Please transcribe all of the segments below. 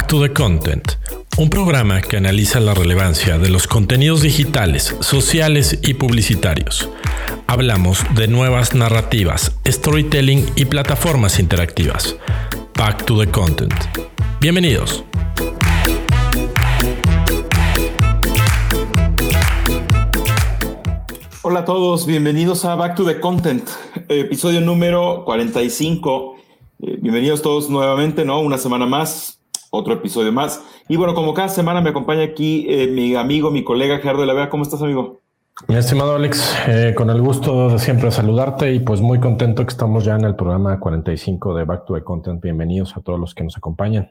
Back to the Content, un programa que analiza la relevancia de los contenidos digitales, sociales y publicitarios. Hablamos de nuevas narrativas, storytelling y plataformas interactivas. Back to the Content. Bienvenidos. Hola a todos, bienvenidos a Back to the Content, episodio número 45. Eh, bienvenidos todos nuevamente, ¿no? Una semana más, otro episodio más. Y bueno, como cada semana me acompaña aquí eh, mi amigo, mi colega Gerardo de la Vega. ¿Cómo estás, amigo? Mi estimado Alex, eh, con el gusto de siempre saludarte y pues muy contento que estamos ya en el programa 45 de Back to the Content. Bienvenidos a todos los que nos acompañan.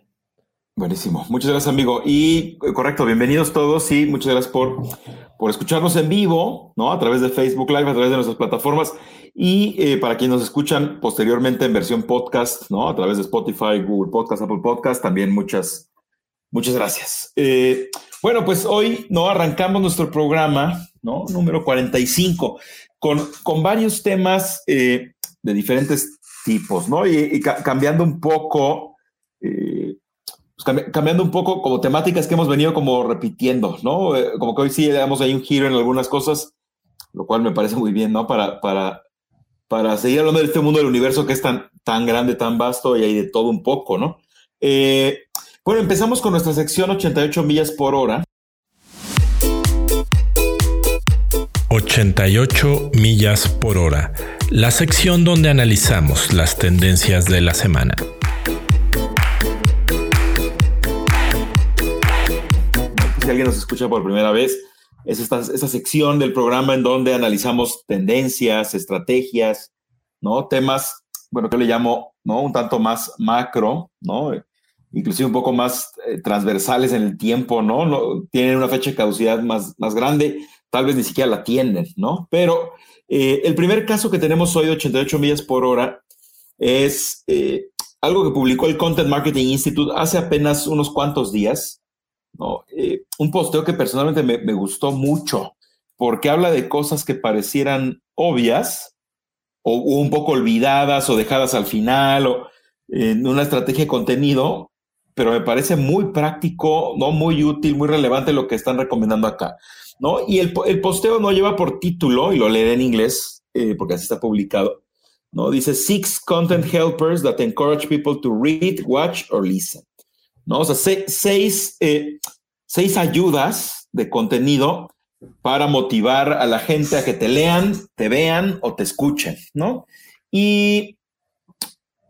Buenísimo. Muchas gracias, amigo. Y eh, correcto, bienvenidos todos y muchas gracias por, por escucharnos en vivo, ¿no? A través de Facebook Live, a través de nuestras plataformas. Y eh, para quienes nos escuchan posteriormente en versión podcast, ¿no? A través de Spotify, Google Podcast, Apple Podcast, también muchas, muchas gracias. Eh, bueno, pues hoy, ¿no? Arrancamos nuestro programa, ¿no? Número 45, con, con varios temas de diferentes tipos, ¿no? Y, cambiando un poco pues, cambiando un poco como temáticas que hemos venido como repitiendo, ¿no? Eh, como que hoy sí le damos ahí un giro en algunas cosas, lo cual me parece muy bien, ¿no? Para, para, para seguir hablando de este mundo del universo que es tan, tan grande, tan vasto y hay de todo un poco, ¿no? Eh, bueno, empezamos con nuestra sección 88 millas por hora. 88 millas por hora, la sección donde analizamos las tendencias de la semana. si alguien nos escucha por primera vez, es esta, sección del programa en donde analizamos tendencias, estrategias, ¿no? Temas, bueno, que le llamo, ¿no? Un tanto más macro, ¿no? Inclusive un poco más eh, transversales en el tiempo, ¿no? ¿no? Tienen una fecha de caducidad más, más grande, tal vez ni siquiera la tienen, ¿no? Pero eh, el primer caso que tenemos hoy de 88 millas por hora es eh, algo que publicó el Content Marketing Institute hace apenas unos cuantos días, ¿no? Eh, un posteo que personalmente me, gustó mucho porque habla de cosas que parecieran obvias o, un poco olvidadas o dejadas al final o en una estrategia de contenido, pero me parece muy práctico, ¿no? muy útil, muy relevante lo que están recomendando acá. ¿no? Y el, posteo no lleva por título, y lo leeré en inglés, eh, porque así está publicado, ¿no? Dice Six Content Helpers that encourage people to read, watch or listen. ¿No? O sea, seis, eh, seis ayudas de contenido para motivar a la gente a que te lean, te vean o te escuchen, ¿no? Y,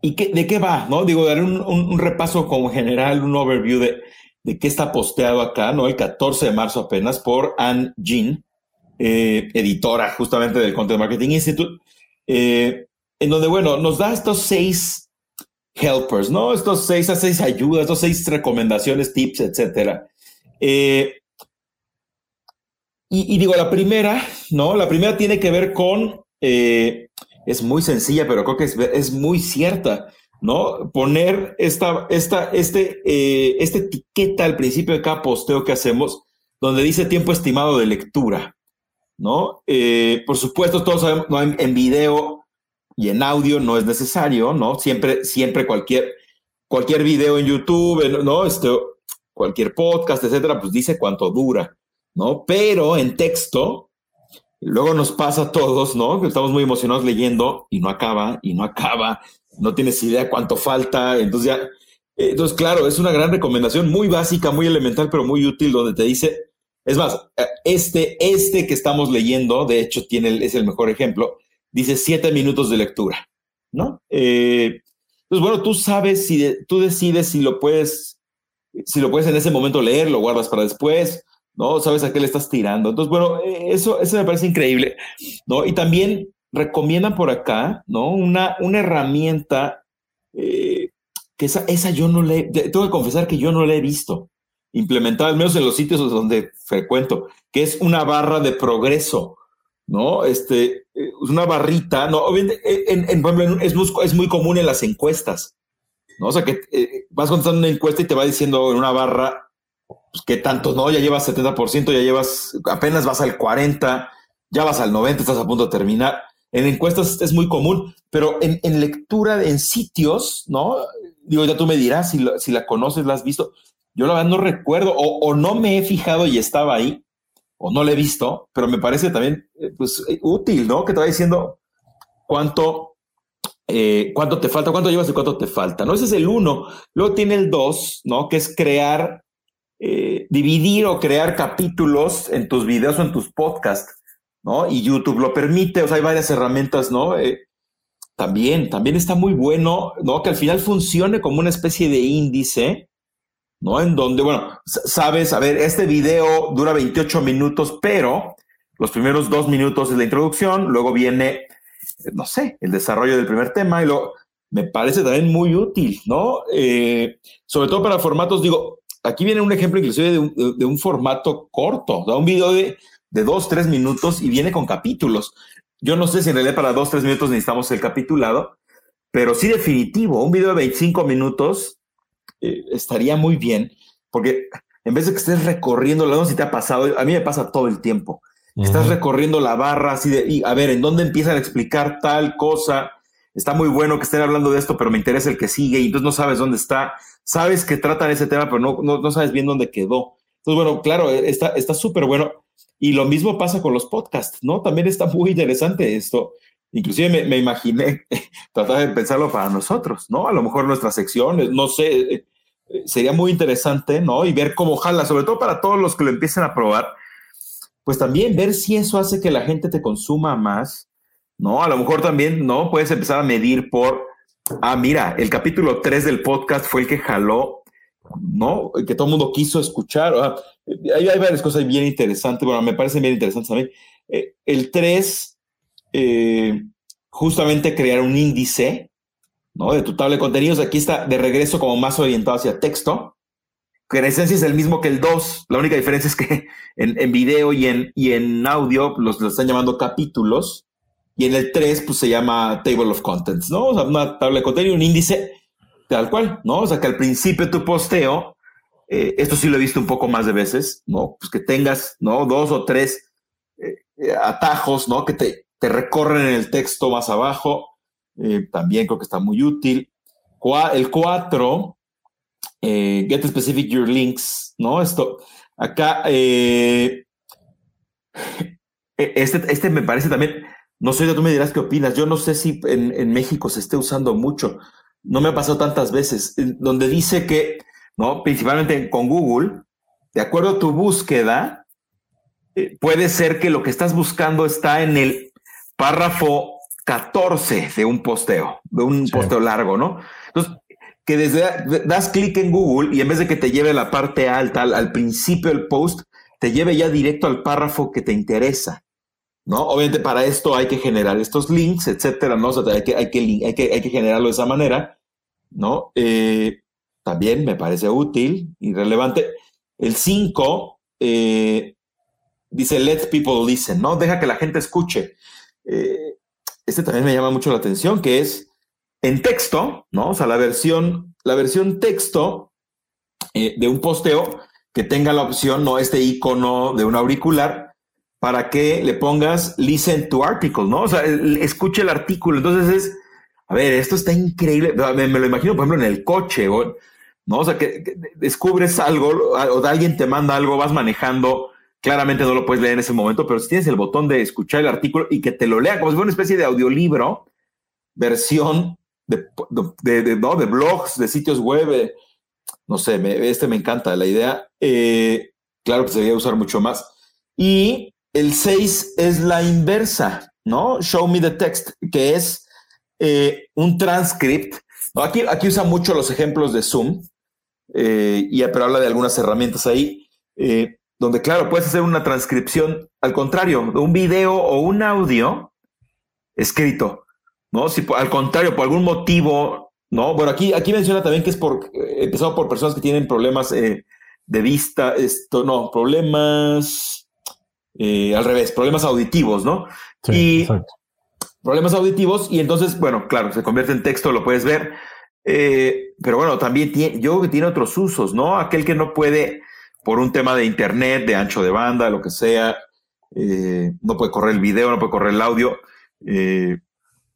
y ¿de qué va? ¿no? Digo, daré un, repaso como general, un overview de, de, qué está posteado acá, ¿no? El 14 de marzo apenas por Anne Jean, eh, editora justamente del Content Marketing Institute, eh, en donde, bueno, nos da estos seis helpers, ¿no? Estos seis a seis ayudas, estos seis recomendaciones, tips, etcétera. Eh, y, digo, la primera, ¿no? La primera tiene que ver con, eh, es muy sencilla, pero creo que es, muy cierta, ¿no? Poner esta, esta, este, eh, etiqueta al principio de cada posteo que hacemos, donde dice tiempo estimado de lectura, ¿no? por supuesto, todos sabemos, ¿no? en video y en audio no es necesario, ¿no? Siempre, siempre cualquier, cualquier video en YouTube, ¿no? Este, cualquier podcast, etcétera, pues dice cuánto dura, ¿no? Pero en texto, luego nos pasa a todos, ¿no? Que estamos muy emocionados leyendo y no acaba, y no acaba, no tienes idea cuánto falta, entonces ya, entonces claro, es una gran recomendación, muy básica, muy elemental, pero muy útil, donde te dice, es más, este, este que estamos leyendo, de hecho, tiene, es el mejor ejemplo, dice siete minutos de lectura, ¿no? Eh, pues bueno, tú sabes si tú decides si lo puedes, si lo puedes en ese momento leer, lo guardas para después, ¿no? Sabes a qué le estás tirando. Entonces, bueno, eso, eso me parece increíble, ¿no? Y también recomiendan por acá, ¿no? Una, una herramienta eh, que esa, esa yo no le, tengo que confesar que yo no la he visto implementada, al menos en los sitios donde frecuento, que es una barra de progreso. ¿no? Este, eh, una barrita, ¿no? En, en, es, es, muy común en las encuestas, ¿no? O sea, que eh, vas contestando una encuesta y te va diciendo en una barra pues, que tanto, ¿no? Ya llevas 70%, ya llevas, apenas vas al 40%, ya vas al 90%, estás a punto de terminar. En encuestas es muy común, pero en, lectura, en sitios, ¿no? Digo, ya tú me dirás si, si la conoces, la has visto. Yo la verdad no recuerdo o, no me he fijado y estaba ahí o no lo he visto, pero me parece también eh, pues, eh, útil, ¿no? Que te va diciendo cuánto, eh, cuánto te falta, cuánto llevas y cuánto te falta, ¿no? Ese es el uno. Luego tiene el dos, ¿no? Que es crear, dividir o crear capítulos en tus videos o en tus podcasts, ¿no? Y YouTube lo permite, o sea, hay varias herramientas, ¿no? también, también está muy bueno, ¿no? Que al final funcione como una especie de índice ¿no? En donde, bueno, sabes, a ver, este video dura 28 minutos, pero los primeros dos minutos es la introducción, luego viene, no sé, el desarrollo del primer tema y lo me parece también muy útil, ¿no? Eh, sobre todo para formatos, digo, aquí viene un ejemplo inclusive de un, de un formato corto, da un video de, de dos, tres minutos y viene con capítulos. Yo no sé si en realidad para dos, tres minutos necesitamos el capitulado, pero sí definitivo, un video de 25 minutos eh, estaría muy bien, porque en vez de que estés recorriendo, no sé si te ha pasado, a mí me pasa todo el tiempo. Estás recorriendo la barra así de, y a ver, ¿en dónde empiezan a explicar tal cosa? Está muy bueno que estén hablando de esto, pero me interesa el que sigue y entonces no sabes dónde está. Sabes que tratan ese tema, pero no, no, sabes bien dónde quedó. Entonces, bueno, claro, está súper bueno. Y lo mismo pasa con los podcasts, ¿no? También está muy interesante esto. Inclusive me, me imaginé tratar de pensarlo para nosotros, ¿no? A lo mejor nuestras secciones, no sé, eh, sería muy interesante, ¿no? Y ver cómo jala, sobre todo para todos los que lo empiecen a probar, pues también ver si eso hace que la gente te consuma más, ¿no? A lo mejor también, ¿no? Puedes empezar a medir por, ah, mira, el capítulo 3 del podcast fue el que jaló, ¿no? El que todo el mundo quiso escuchar. hay, hay, varias cosas bien interesantes, bueno, me parecen bien interesantes también. Eh, el 3 eh, justamente crear un índice ¿no? de tu tabla de contenidos. Aquí está de regreso como más orientado hacia texto, que en esencia es el mismo que el 2. La única diferencia es que en, video y en, y en audio los, están llamando capítulos. Y en el 3, pues se llama Table of Contents, ¿no? O sea, una tabla de contenido, un índice tal cual, ¿no? O sea, que al principio tu posteo, eh, esto sí lo he visto un poco más de veces, ¿no? Pues que tengas, ¿no? Dos o tres eh, atajos, ¿no? Que te, te recorren en el texto más abajo. Eh, también creo que está muy útil. el 4, eh, get specific your links, ¿no? Esto, acá, eh, e, este, este me parece también, no sé, tú me dirás qué opinas. Yo no sé si en, en México se esté usando mucho. No me ha pasado tantas veces, donde dice que, ¿no? Principalmente con Google, de acuerdo a tu búsqueda, puede ser que lo que estás buscando está en el párrafo 14 de un posteo, de un posteo largo, ¿no? Entonces, que desde das clic en Google y en vez de que te lleve a la parte alta, al, principio del post, te lleve ya directo al párrafo que te interesa. ¿no? Obviamente para esto hay que generar estos links, etcétera, ¿no? O sea, hay que, hay que, hay que, hay que generarlo de esa manera, ¿no? Eh, también me parece útil y relevante. El 5 eh, dice, let people listen, ¿no? Deja que la gente escuche. Eh, este también me llama mucho la atención, que es en texto, ¿no? O sea, la versión, la versión texto eh, de un posteo que tenga la opción, no este icono de un auricular, para que le pongas listen to article, ¿no? O sea, escuche el artículo. Entonces es, a ver, esto está increíble. Me, lo imagino, por ejemplo, en el coche, ¿no? O sea, que, descubres algo o alguien te manda algo, vas manejando Claramente no lo puedes leer en ese momento, pero si tienes el botón de escuchar el artículo y que te lo lea como si fuera una especie de audiolibro, versión de, ¿no? de blogs, de sitios web, eh, no sé, este me encanta la idea. Eh, claro que se debería usar mucho más. Y el 6 es la inversa, ¿no? Show me the text, que es eh, un transcript. Aquí, aquí usa mucho los ejemplos de Zoom, y, pero habla de algunas herramientas ahí donde claro, puedes hacer una transcripción, al contrario, de un video o un audio escrito, ¿no? Si al contrario, por algún motivo, ¿no? Bueno, aquí, aquí menciona también que es por, eh, empezado por personas que tienen problemas eh, de vista, esto, no, problemas, eh, al revés, problemas auditivos, ¿no? Sí, y problemas auditivos, y entonces, bueno, claro, se convierte en texto, lo puedes ver, pero bueno, también tiene, yo creo que tiene otros usos, ¿no? Aquel que no puede por un tema de internet, de ancho de banda, lo que sea, eh, no puede correr el video, no puede correr el audio, eh,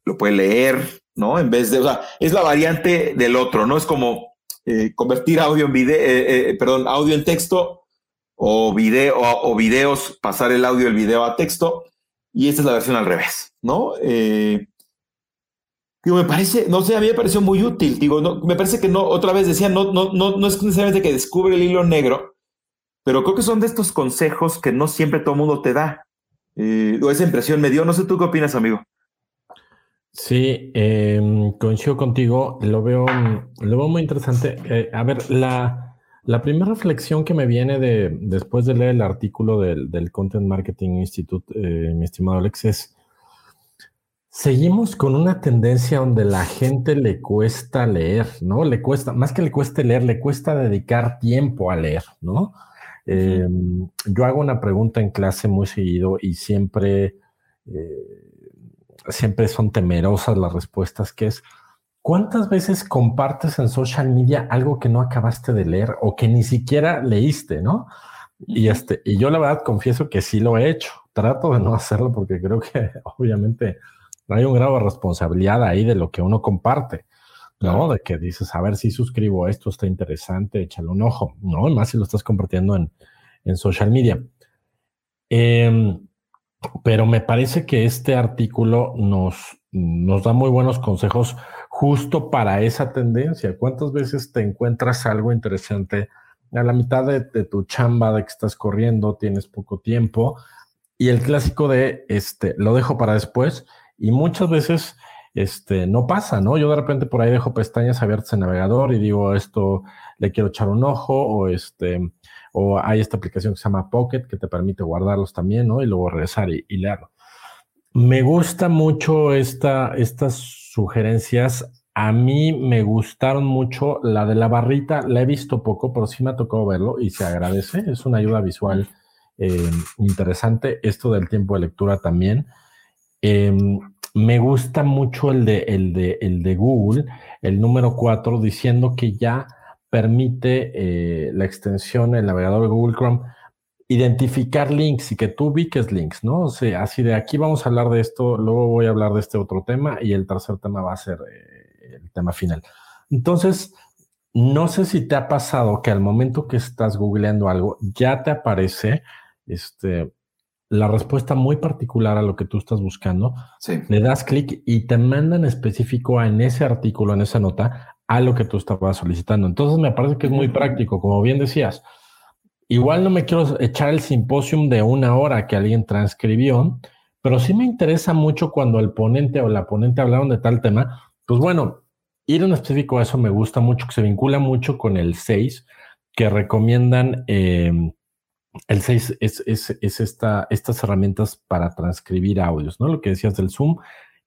lo puede leer, ¿no? En vez de, o sea, es la variante del otro, ¿no? Es como eh, convertir audio en video, perdón, audio en texto o video o, videos, pasar el audio el video a texto. Y esta es la versión al revés, ¿no? digo, me parece, no sé, a mí me pareció muy útil. Digo, no, me parece que no, otra vez decía, no, no, no, no es necesariamente que descubre el hilo negro, pero creo que son de estos consejos que no siempre todo mundo te da. o esa impresión me dio. No sé tú qué opinas, amigo. Sí, eh, coincido contigo, lo veo, lo veo muy interesante. Eh, a ver, la, la, primera reflexión que me viene de, después de leer el artículo del, del Content Marketing Institute, eh, mi estimado Alex, es, seguimos con una tendencia donde la gente le cuesta leer, ¿no? Le cuesta, más que le cueste leer, le cuesta dedicar tiempo a leer, ¿no? Em, yo hago una pregunta en clase muy seguido y siempre... Eh, siempre son temerosas las respuestas, que es, ¿cuántas veces compartes en social media algo que no acabaste de leer o que ni siquiera leíste, no? Y, este, y yo la verdad confieso que sí lo he hecho. Trato de no hacerlo porque creo que obviamente hay un grado de responsabilidad ahí de lo que uno comparte, ¿no? De que dices, a ver si suscribo esto, está interesante, échale un ojo, ¿no? Más si lo estás compartiendo en, en social media. Eh, pero me parece que este artículo nos, nos da muy buenos consejos justo para esa tendencia. ¿Cuántas veces te encuentras algo interesante a la mitad de, tu chamba de que estás corriendo, tienes poco tiempo? Y el clásico de, este, lo dejo para después y muchas veces este, no pasa, ¿no? Yo de repente por ahí dejo pestañas abiertas en navegador y digo, esto le quiero echar un ojo o este, o hay esta aplicación que se llama Pocket que te permite guardarlos también, ¿no? Y luego regresar y, leerlo. Me gusta mucho esta, estas sugerencias. A mí me gustaron mucho la de la barrita, la he visto poco, pero sí me ha tocado verlo y se agradece. Es una ayuda visual eh, interesante. Esto del tiempo de lectura también. Em, me gusta mucho el de, el, de, Google, el número 4, diciendo que ya permite eh, la extensión, el navegador de Google Chrome, identificar links y que tú ubiques links, ¿no? O sea, así de aquí vamos a hablar de esto, luego voy a hablar de este otro tema y el tercer tema va a ser eh, el tema final. Entonces, no sé si te ha pasado que al momento que estás googleando algo, ya te aparece este, la respuesta muy particular a lo que tú estás buscando. Le das clic y te mandan específico en ese artículo, en esa nota, a lo que tú estabas solicitando. Entonces me parece que es muy práctico, como bien decías. Igual no me quiero echar el simposium de una hora que alguien transcribió, pero sí me interesa mucho cuando el ponente o la ponente hablaron de tal tema. Pues bueno, ir en específico a eso me gusta mucho, que se vincula mucho con el 6, que recomiendan. Em, el 6 es, es, es esta, estas herramientas para transcribir audios, ¿no? Lo que decías del Zoom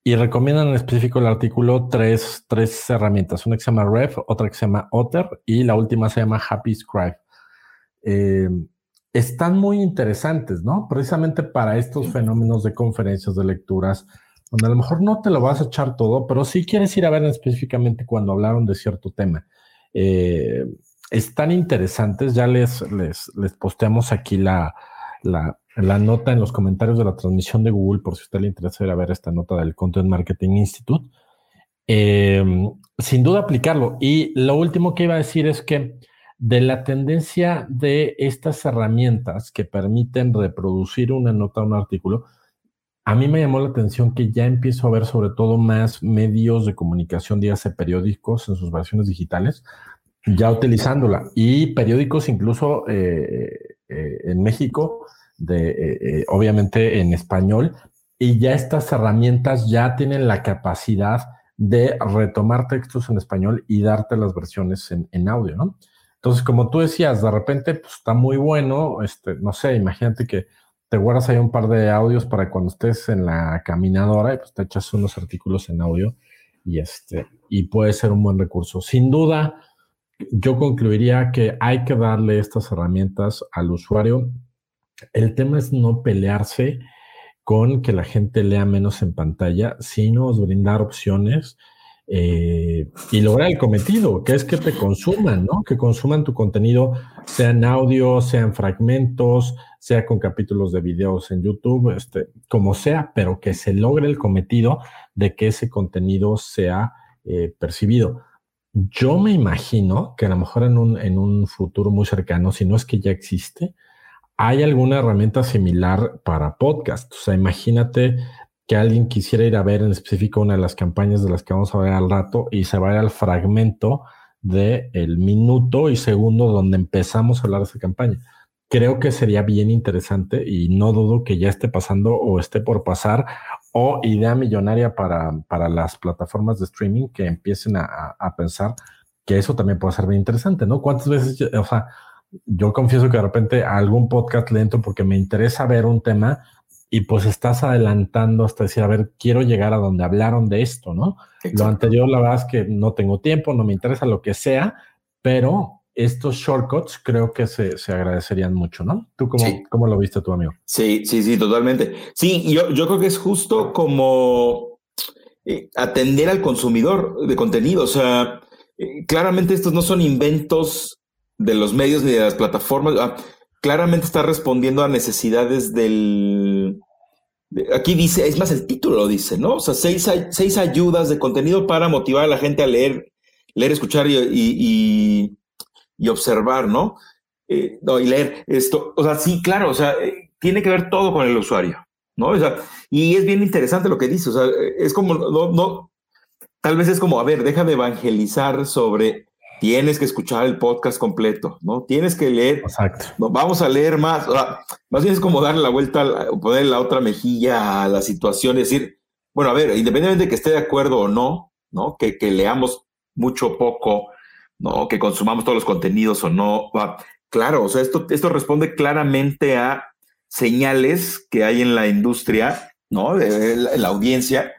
y recomiendan en específico el artículo tres, tres herramientas, una que se llama Ref, otra que se llama Otter y la última se llama Happy Scribe. Eh, están muy interesantes, ¿no? Precisamente para estos fenómenos de conferencias, de lecturas, donde a lo mejor no te lo vas a echar todo, pero sí quieres ir a ver específicamente cuando hablaron de cierto tema. Eh, están interesantes, ya les, les, les posteamos aquí la, la, la nota en los comentarios de la transmisión de Google, por si a usted le interesa ir a ver esta nota del Content Marketing Institute. Eh, sin duda aplicarlo. Y lo último que iba a decir es que de la tendencia de estas herramientas que permiten reproducir una nota un artículo, a mí me llamó la atención que ya empiezo a ver sobre todo más medios de comunicación, dígase periódicos en sus versiones digitales, ya utilizándola. Y periódicos incluso eh, eh, en México de, eh, eh, obviamente en español, y ya estas herramientas ya tienen la capacidad de retomar textos en español y darte las versiones en, audio, ¿no? Entonces, como tú decías, de repente pues, está muy bueno, este, no sé, imagínate que te guardas ahí un par de audios para cuando estés en la caminadora y pues te echas unos artículos en audio y este, y puede ser un buen recurso. Sin duda, yo concluiría que hay que darle estas herramientas al usuario el tema es no pelearse con que la gente lea menos en pantalla, sino brindar opciones eh, y lograr el cometido, que es que te consuman, ¿no? Que consuman tu contenido, sea en audio, sea en fragmentos, sea con capítulos de videos en YouTube, este, como sea, pero que se logre el cometido de que ese contenido sea eh, percibido. Yo me imagino que a lo mejor en un, en un futuro muy cercano, si no es que ya existe, hay alguna herramienta similar para podcast. O sea, imagínate que alguien quisiera ir a ver en específico una de las campañas de las que vamos a ver al rato y se va a ir al fragmento del el minuto y segundo donde empezamos a hablar de esa campaña. Creo que sería bien interesante y no dudo que ya esté pasando o esté por pasar o idea millonaria para, para las plataformas de streaming que empiecen a, a, pensar que eso también puede ser bien interesante, ¿no? ¿Cuántas veces, o sea, yo confieso que de repente algún podcast lento porque me interesa ver un tema y pues estás adelantando hasta decir, a ver, quiero llegar a donde hablaron de esto, ¿no? Lo anterior, la verdad es que no tengo tiempo, no me interesa lo que sea, pero estos shortcuts creo que se, se agradecerían mucho, ¿no? ¿Tú cómo, cómo, lo viste tu amigo? Sí, sí, sí, totalmente. Sí, yo, yo creo que es justo como eh, atender al consumidor de contenido. O sea, eh, claramente estos no son inventos de los medios ni de las plataformas. Ah, claramente está respondiendo a necesidades del... Aquí dice, es más, el título lo dice, ¿no? O sea, seis, seis ayudas de contenido para motivar a la gente a leer, leer, escuchar y, y y observar, ¿no? Eh, no, y leer esto. O sea, sí, claro, o sea, eh, tiene que ver todo con el usuario, ¿no? O sea, y es bien interesante lo que dice, o sea, es como, no, no, tal vez es como, a ver, deja de evangelizar sobre, tienes que escuchar el podcast completo, ¿no? Tienes que leer. Exacto. No, vamos a leer más. O sea, más bien es como darle la vuelta, poner la otra mejilla a la situación y decir, bueno, a ver, independientemente de que esté de acuerdo o no, ¿no? Que, que leamos mucho o poco, ¿no? Que consumamos todos los contenidos o no. Claro, o sea, esto, esto responde claramente a señales que hay en la industria, ¿no? De, la, audiencia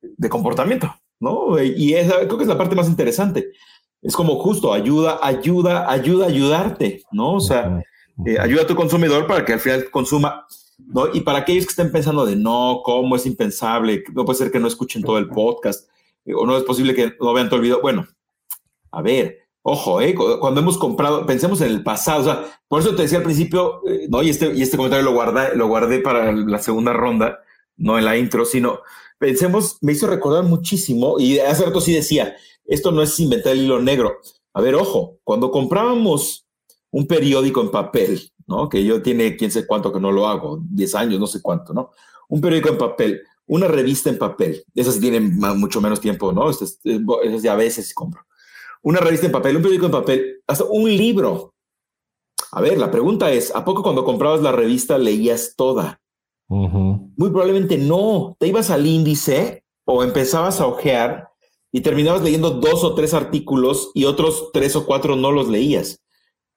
de comportamiento, ¿no? Y esa creo que es la parte más interesante. Es como justo ayuda, ayuda, ayuda a ayudarte, ¿no? O sea, eh, ayuda a tu consumidor para que al final consuma, ¿no? Y para aquellos que estén pensando de no, cómo es impensable, no puede ser que no escuchen todo el podcast, eh, o no es posible que no vean todo el video. Bueno, a ver, ojo, ¿eh? cuando hemos comprado, pensemos en el pasado, o sea, por eso te decía al principio, eh, ¿no? Y este, y este comentario lo guardé, lo guardé para la segunda ronda, no en la intro, sino pensemos, me hizo recordar muchísimo, y hace rato sí decía, esto no es inventar el hilo negro. A ver, ojo, cuando comprábamos un periódico en papel, ¿no? Que yo tiene quién sé cuánto que no lo hago, 10 años, no sé cuánto, ¿no? Un periódico en papel, una revista en papel, esas tienen mucho menos tiempo, ¿no? Esas, esas ya a veces compro una revista en papel, un periódico en papel, hasta un libro. A ver, la pregunta es, ¿a poco cuando comprabas la revista leías toda? Muy probablemente no. Te ibas al índice o empezabas a ojear y terminabas leyendo dos o tres artículos y otros tres o cuatro no los leías.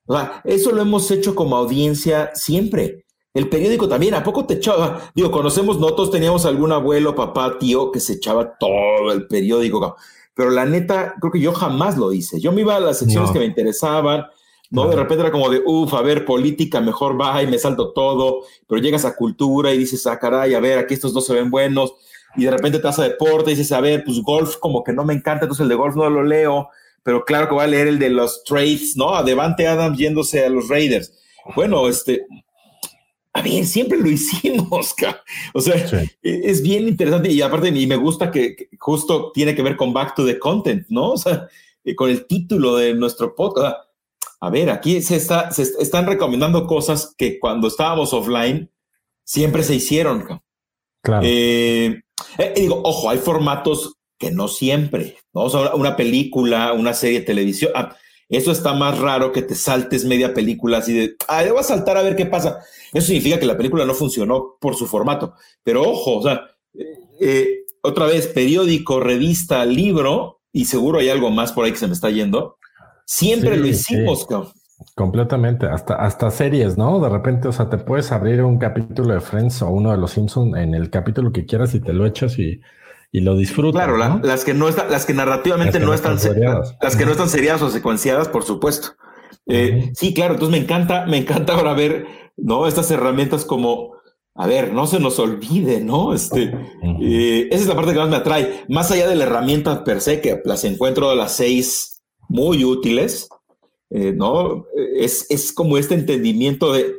O sea, eso lo hemos hecho como audiencia siempre. El periódico también, ¿a poco te echaba? Digo, conocemos, nosotros teníamos algún abuelo, papá, tío que se echaba todo el periódico pero la neta, creo que yo jamás lo hice. Yo me iba a las secciones que me interesaban, ¿no? De repente era como de, uff, a ver, política, mejor va y me salto todo, pero llegas a cultura y dices, ah, caray, a ver, aquí estos dos se ven buenos, y de repente te vas a deporte y dices, a ver, pues golf como que no me encanta, entonces el de golf no lo leo, pero claro que voy a leer el de los trades, ¿no? A Devante Adams yéndose a los Raiders. Bueno, este, a ver, siempre lo hicimos, o sea, e, es bien interesante y aparte y me gusta que, justo tiene que ver con Back to the Content, ¿no? O sea, eh, con el título de nuestro podcast. A ver, aquí se, está, se están recomendando cosas que cuando estábamos offline siempre se hicieron. Claro. Eh, eh, digo, ojo, hay formatos que no siempre, ¿no? O sea, una película, una serie de televisión. Ah, eso está más raro que te saltes media película así de, ah, voy a saltar a ver qué pasa. Eso significa que la película no funcionó por su formato. Pero ojo, o sea, eh, otra vez, periódico, revista, libro, y seguro hay algo más por ahí que se me está yendo. Siempre lo hicimos, Completamente, hasta, hasta series, ¿no? De repente, o sea, te puedes abrir un capítulo de Friends o uno de los Simpsons en el capítulo que quieras y te lo echas y y lo disfrutan. Claro, las que no están, las que narrativamente no, están, seriadas. las que no están seriadas o secuenciadas, por supuesto. Eh, sí, claro, entonces me encanta, me encanta ahora ver, ¿no? Estas herramientas como, a ver, no se nos olvide, ¿no? Este, eh, esa es la parte que más me atrae. Más allá de la herramienta per se, que las encuentro a las seis muy útiles, eh, ¿no? Es, es como este entendimiento de,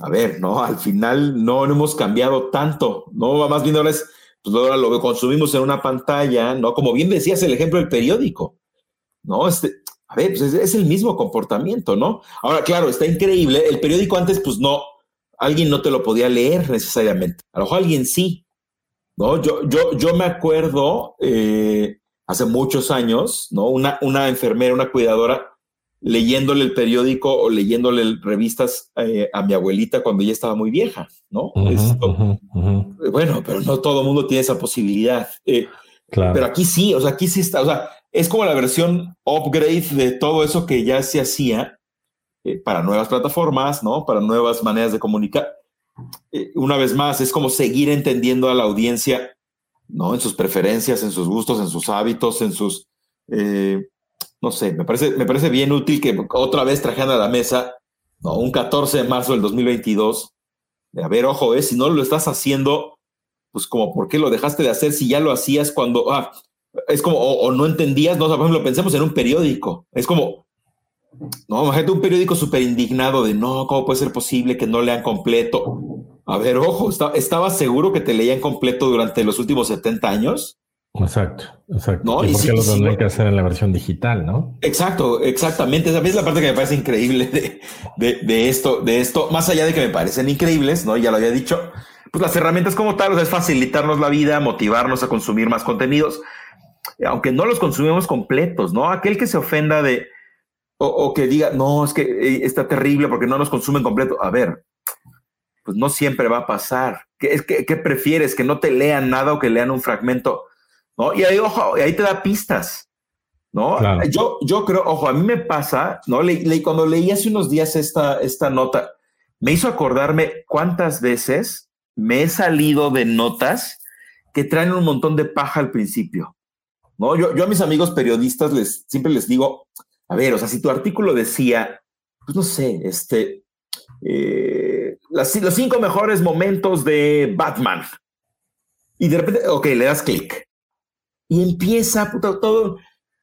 a ver, ¿no? Al final no, no hemos cambiado tanto, ¿no? Más bien ahora es pues ahora lo consumimos en una pantalla, ¿no? Como bien decías el ejemplo del periódico, ¿no? Este, a ver, pues es, el mismo comportamiento, ¿no? Ahora, claro, está increíble. El periódico antes, pues no, alguien no te lo podía leer necesariamente. A lo mejor alguien sí, ¿no? Yo, yo, yo me acuerdo eh, hace muchos años, ¿no? Una, una enfermera, una cuidadora, leyéndole el periódico o leyéndole revistas eh, a mi abuelita cuando ella estaba muy vieja, ¿no? Bueno, pero no todo el mundo tiene esa posibilidad. Eh, pero aquí sí, o sea, aquí sí está, o sea, es como la versión upgrade de todo eso que ya se hacía eh, para nuevas plataformas, ¿no? Para nuevas maneras de comunicar. una vez más, es como seguir entendiendo a la audiencia, ¿no? En sus preferencias, en sus gustos, en sus hábitos, en sus no sé, me parece, me parece bien útil que otra vez trajeran a la mesa, ¿no? Un 14 de marzo del 2022. De, a ver, ojo, ¿eh? si no lo estás haciendo, pues como, ¿por qué lo dejaste de hacer si ya lo hacías cuando, ah, es como, o, no entendías, no, o por ejemplo, pensemos en un periódico, es como, no, imagínate un periódico súper indignado de, no, ¿cómo puede ser posible que no lean completo? A ver, ojo, ¿estaba seguro que te leían completo durante los últimos 70 años? Exacto, exacto. ¿No? ¿Y, por lo tendrán que hacer en la versión digital, no? Exacto, exactamente. Esa es la parte que me parece increíble de, de, esto, de esto, más allá de que me parecen increíbles, ¿no? Ya lo había dicho, pues las herramientas como tal, o sea, es facilitarnos la vida, motivarnos a consumir más contenidos, aunque no los consumimos completos, ¿no? Aquel que se ofenda de, o, que diga, no, es que eh, está terrible porque no nos consumen completo. A ver, pues no siempre va a pasar. ¿Qué, ¿Qué prefieres? ¿Que no te lean nada o que lean un fragmento? ¿No? Y ahí, ojo, ahí te da pistas, ¿no? Yo, yo creo, ojo, a mí me pasa, ¿no? Le, cuando leí hace unos días esta, esta nota, me hizo acordarme cuántas veces me he salido de notas que traen un montón de paja al principio, ¿no? Yo, yo a mis amigos periodistas les, siempre les digo, a ver, o sea, si tu artículo decía, pues no sé, este, eh, los cinco mejores momentos de Batman, y de repente, ok, le das clic. Y empieza puta, todo.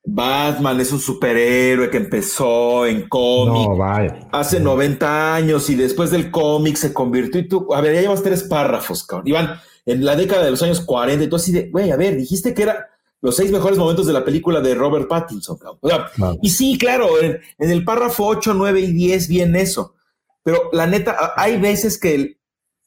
Batman es un superhéroe que empezó en cómic hace 90 años y después del cómic se convirtió y tú, a ver, ya llevas tres párrafos, cabrón. Iván, en la década de los años 40 y tú así de, güey, a ver, dijiste que era los seis mejores momentos de la película de Robert Pattinson, cabrón. Y sí, claro, en, en, el párrafo 8, 9 y 10 viene eso. Pero la neta, hay veces que,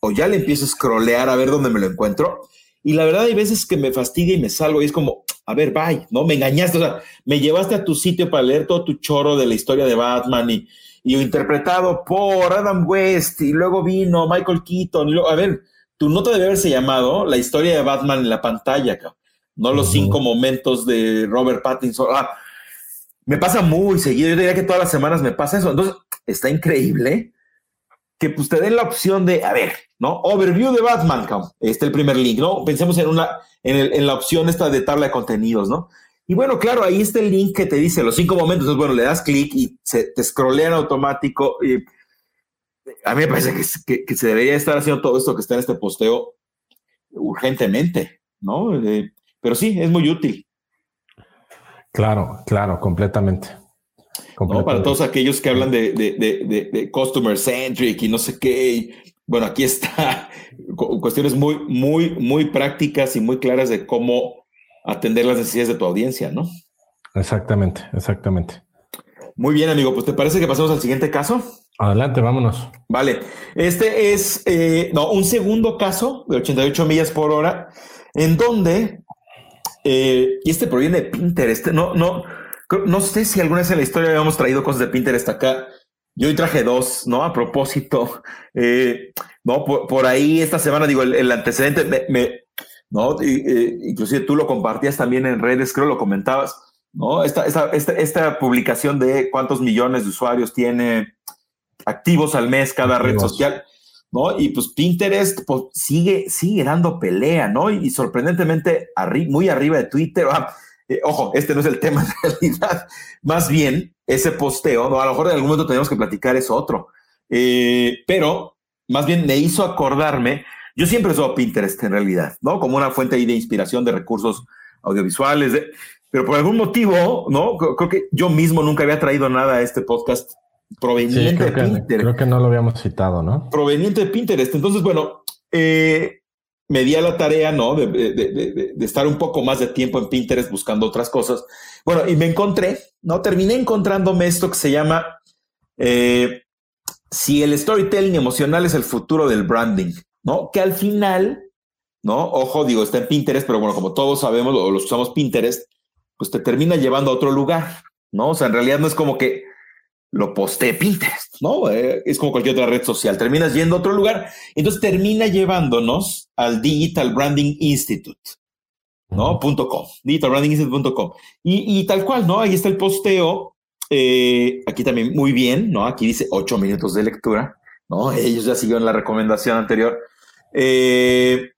o ya le empiezo a scrollear a ver dónde me lo encuentro y la verdad hay veces que me fastidia y me salgo y es como, a ver, bye, ¿no? Me engañaste, o sea, me llevaste a tu sitio para leer todo tu choro de la historia de Batman y, y interpretado por Adam West y luego vino Michael Keaton. Y luego, a ver, tu nota debe haberse llamado La historia de Batman en la pantalla, no los cinco momentos de Robert Pattinson. Ah, me pasa muy seguido, yo diría que todas las semanas me pasa eso. Entonces, está increíble que pues te den la opción de, a ver, ¿no? Overview de Batman, este es el primer link, ¿no? Pensemos en una, en, la opción esta de tabla de contenidos, ¿no? Y bueno, claro, ahí está el link que te dice los cinco momentos. Entonces, bueno, le das clic y se te scrollean automático. A mí me parece que, se debería estar haciendo todo esto que está en este posteo urgentemente, ¿no? Eh, pero sí, es muy útil. Claro, claro, completamente. Para todos aquellos que hablan de, de, customer centric y no sé qué. bueno, aquí está cuestiones muy, muy, muy prácticas y muy claras de cómo atender las necesidades de tu audiencia, ¿no? Exactamente, exactamente. Muy bien, amigo. Pues te parece que pasemos al siguiente caso. Adelante, vámonos. Vale. Este es eh, no, un segundo caso de 88 millas por hora, en donde, eh, y este proviene de Pinterest. No, no, no sé si alguna vez en la historia habíamos traído cosas de Pinterest acá. Yo hoy traje dos, ¿no? A propósito, eh, no, por, ahí esta semana, digo, el, antecedente me, ¿no? Eh, inclusive tú lo compartías también en redes, creo lo comentabas, ¿no? Esta, esta, esta, publicación de cuántos millones de usuarios tiene activos al mes cada red social, ¿no? Y pues Pinterest pues, sigue, sigue dando pelea, ¿no? Y, sorprendentemente muy arriba de Twitter. Ah, eh, ojo, este no es el tema en realidad, más bien ese posteo, ¿no? a lo mejor en algún momento tenemos que platicar eso otro, eh, pero más bien me hizo acordarme, yo siempre uso Pinterest en realidad, ¿no? Como una fuente de inspiración de recursos audiovisuales, pero por algún motivo, ¿no? Creo que yo mismo nunca había traído nada a este podcast proveniente de Pinterest. creo que no lo habíamos citado, ¿no? Proveniente de Pinterest. Entonces, bueno, eh, me di a la tarea, ¿no? De, estar un poco más de tiempo en Pinterest buscando otras cosas. Bueno, y me encontré, ¿no? Terminé encontrándome esto que se llama eh, si el storytelling emocional es el futuro del branding, ¿no? Que al final, ¿no? Ojo, digo, está en Pinterest, pero bueno, como todos sabemos, o los usamos Pinterest, pues te termina llevando a otro lugar, ¿no? O sea, en realidad no es como que lo posté Pinterest, ¿no? Eh, es como cualquier otra red social. Terminas yendo a otro lugar, entonces termina llevándonos al Digital Branding Institute, ¿no? Punto .com, digitalbrandinginstitute.com. Y, y tal cual, ¿no? Ahí está el posteo. Eh, aquí también muy bien, ¿no? Aquí dice ocho minutos de lectura, ¿no? Ellos ya siguieron la recomendación anterior. Eh,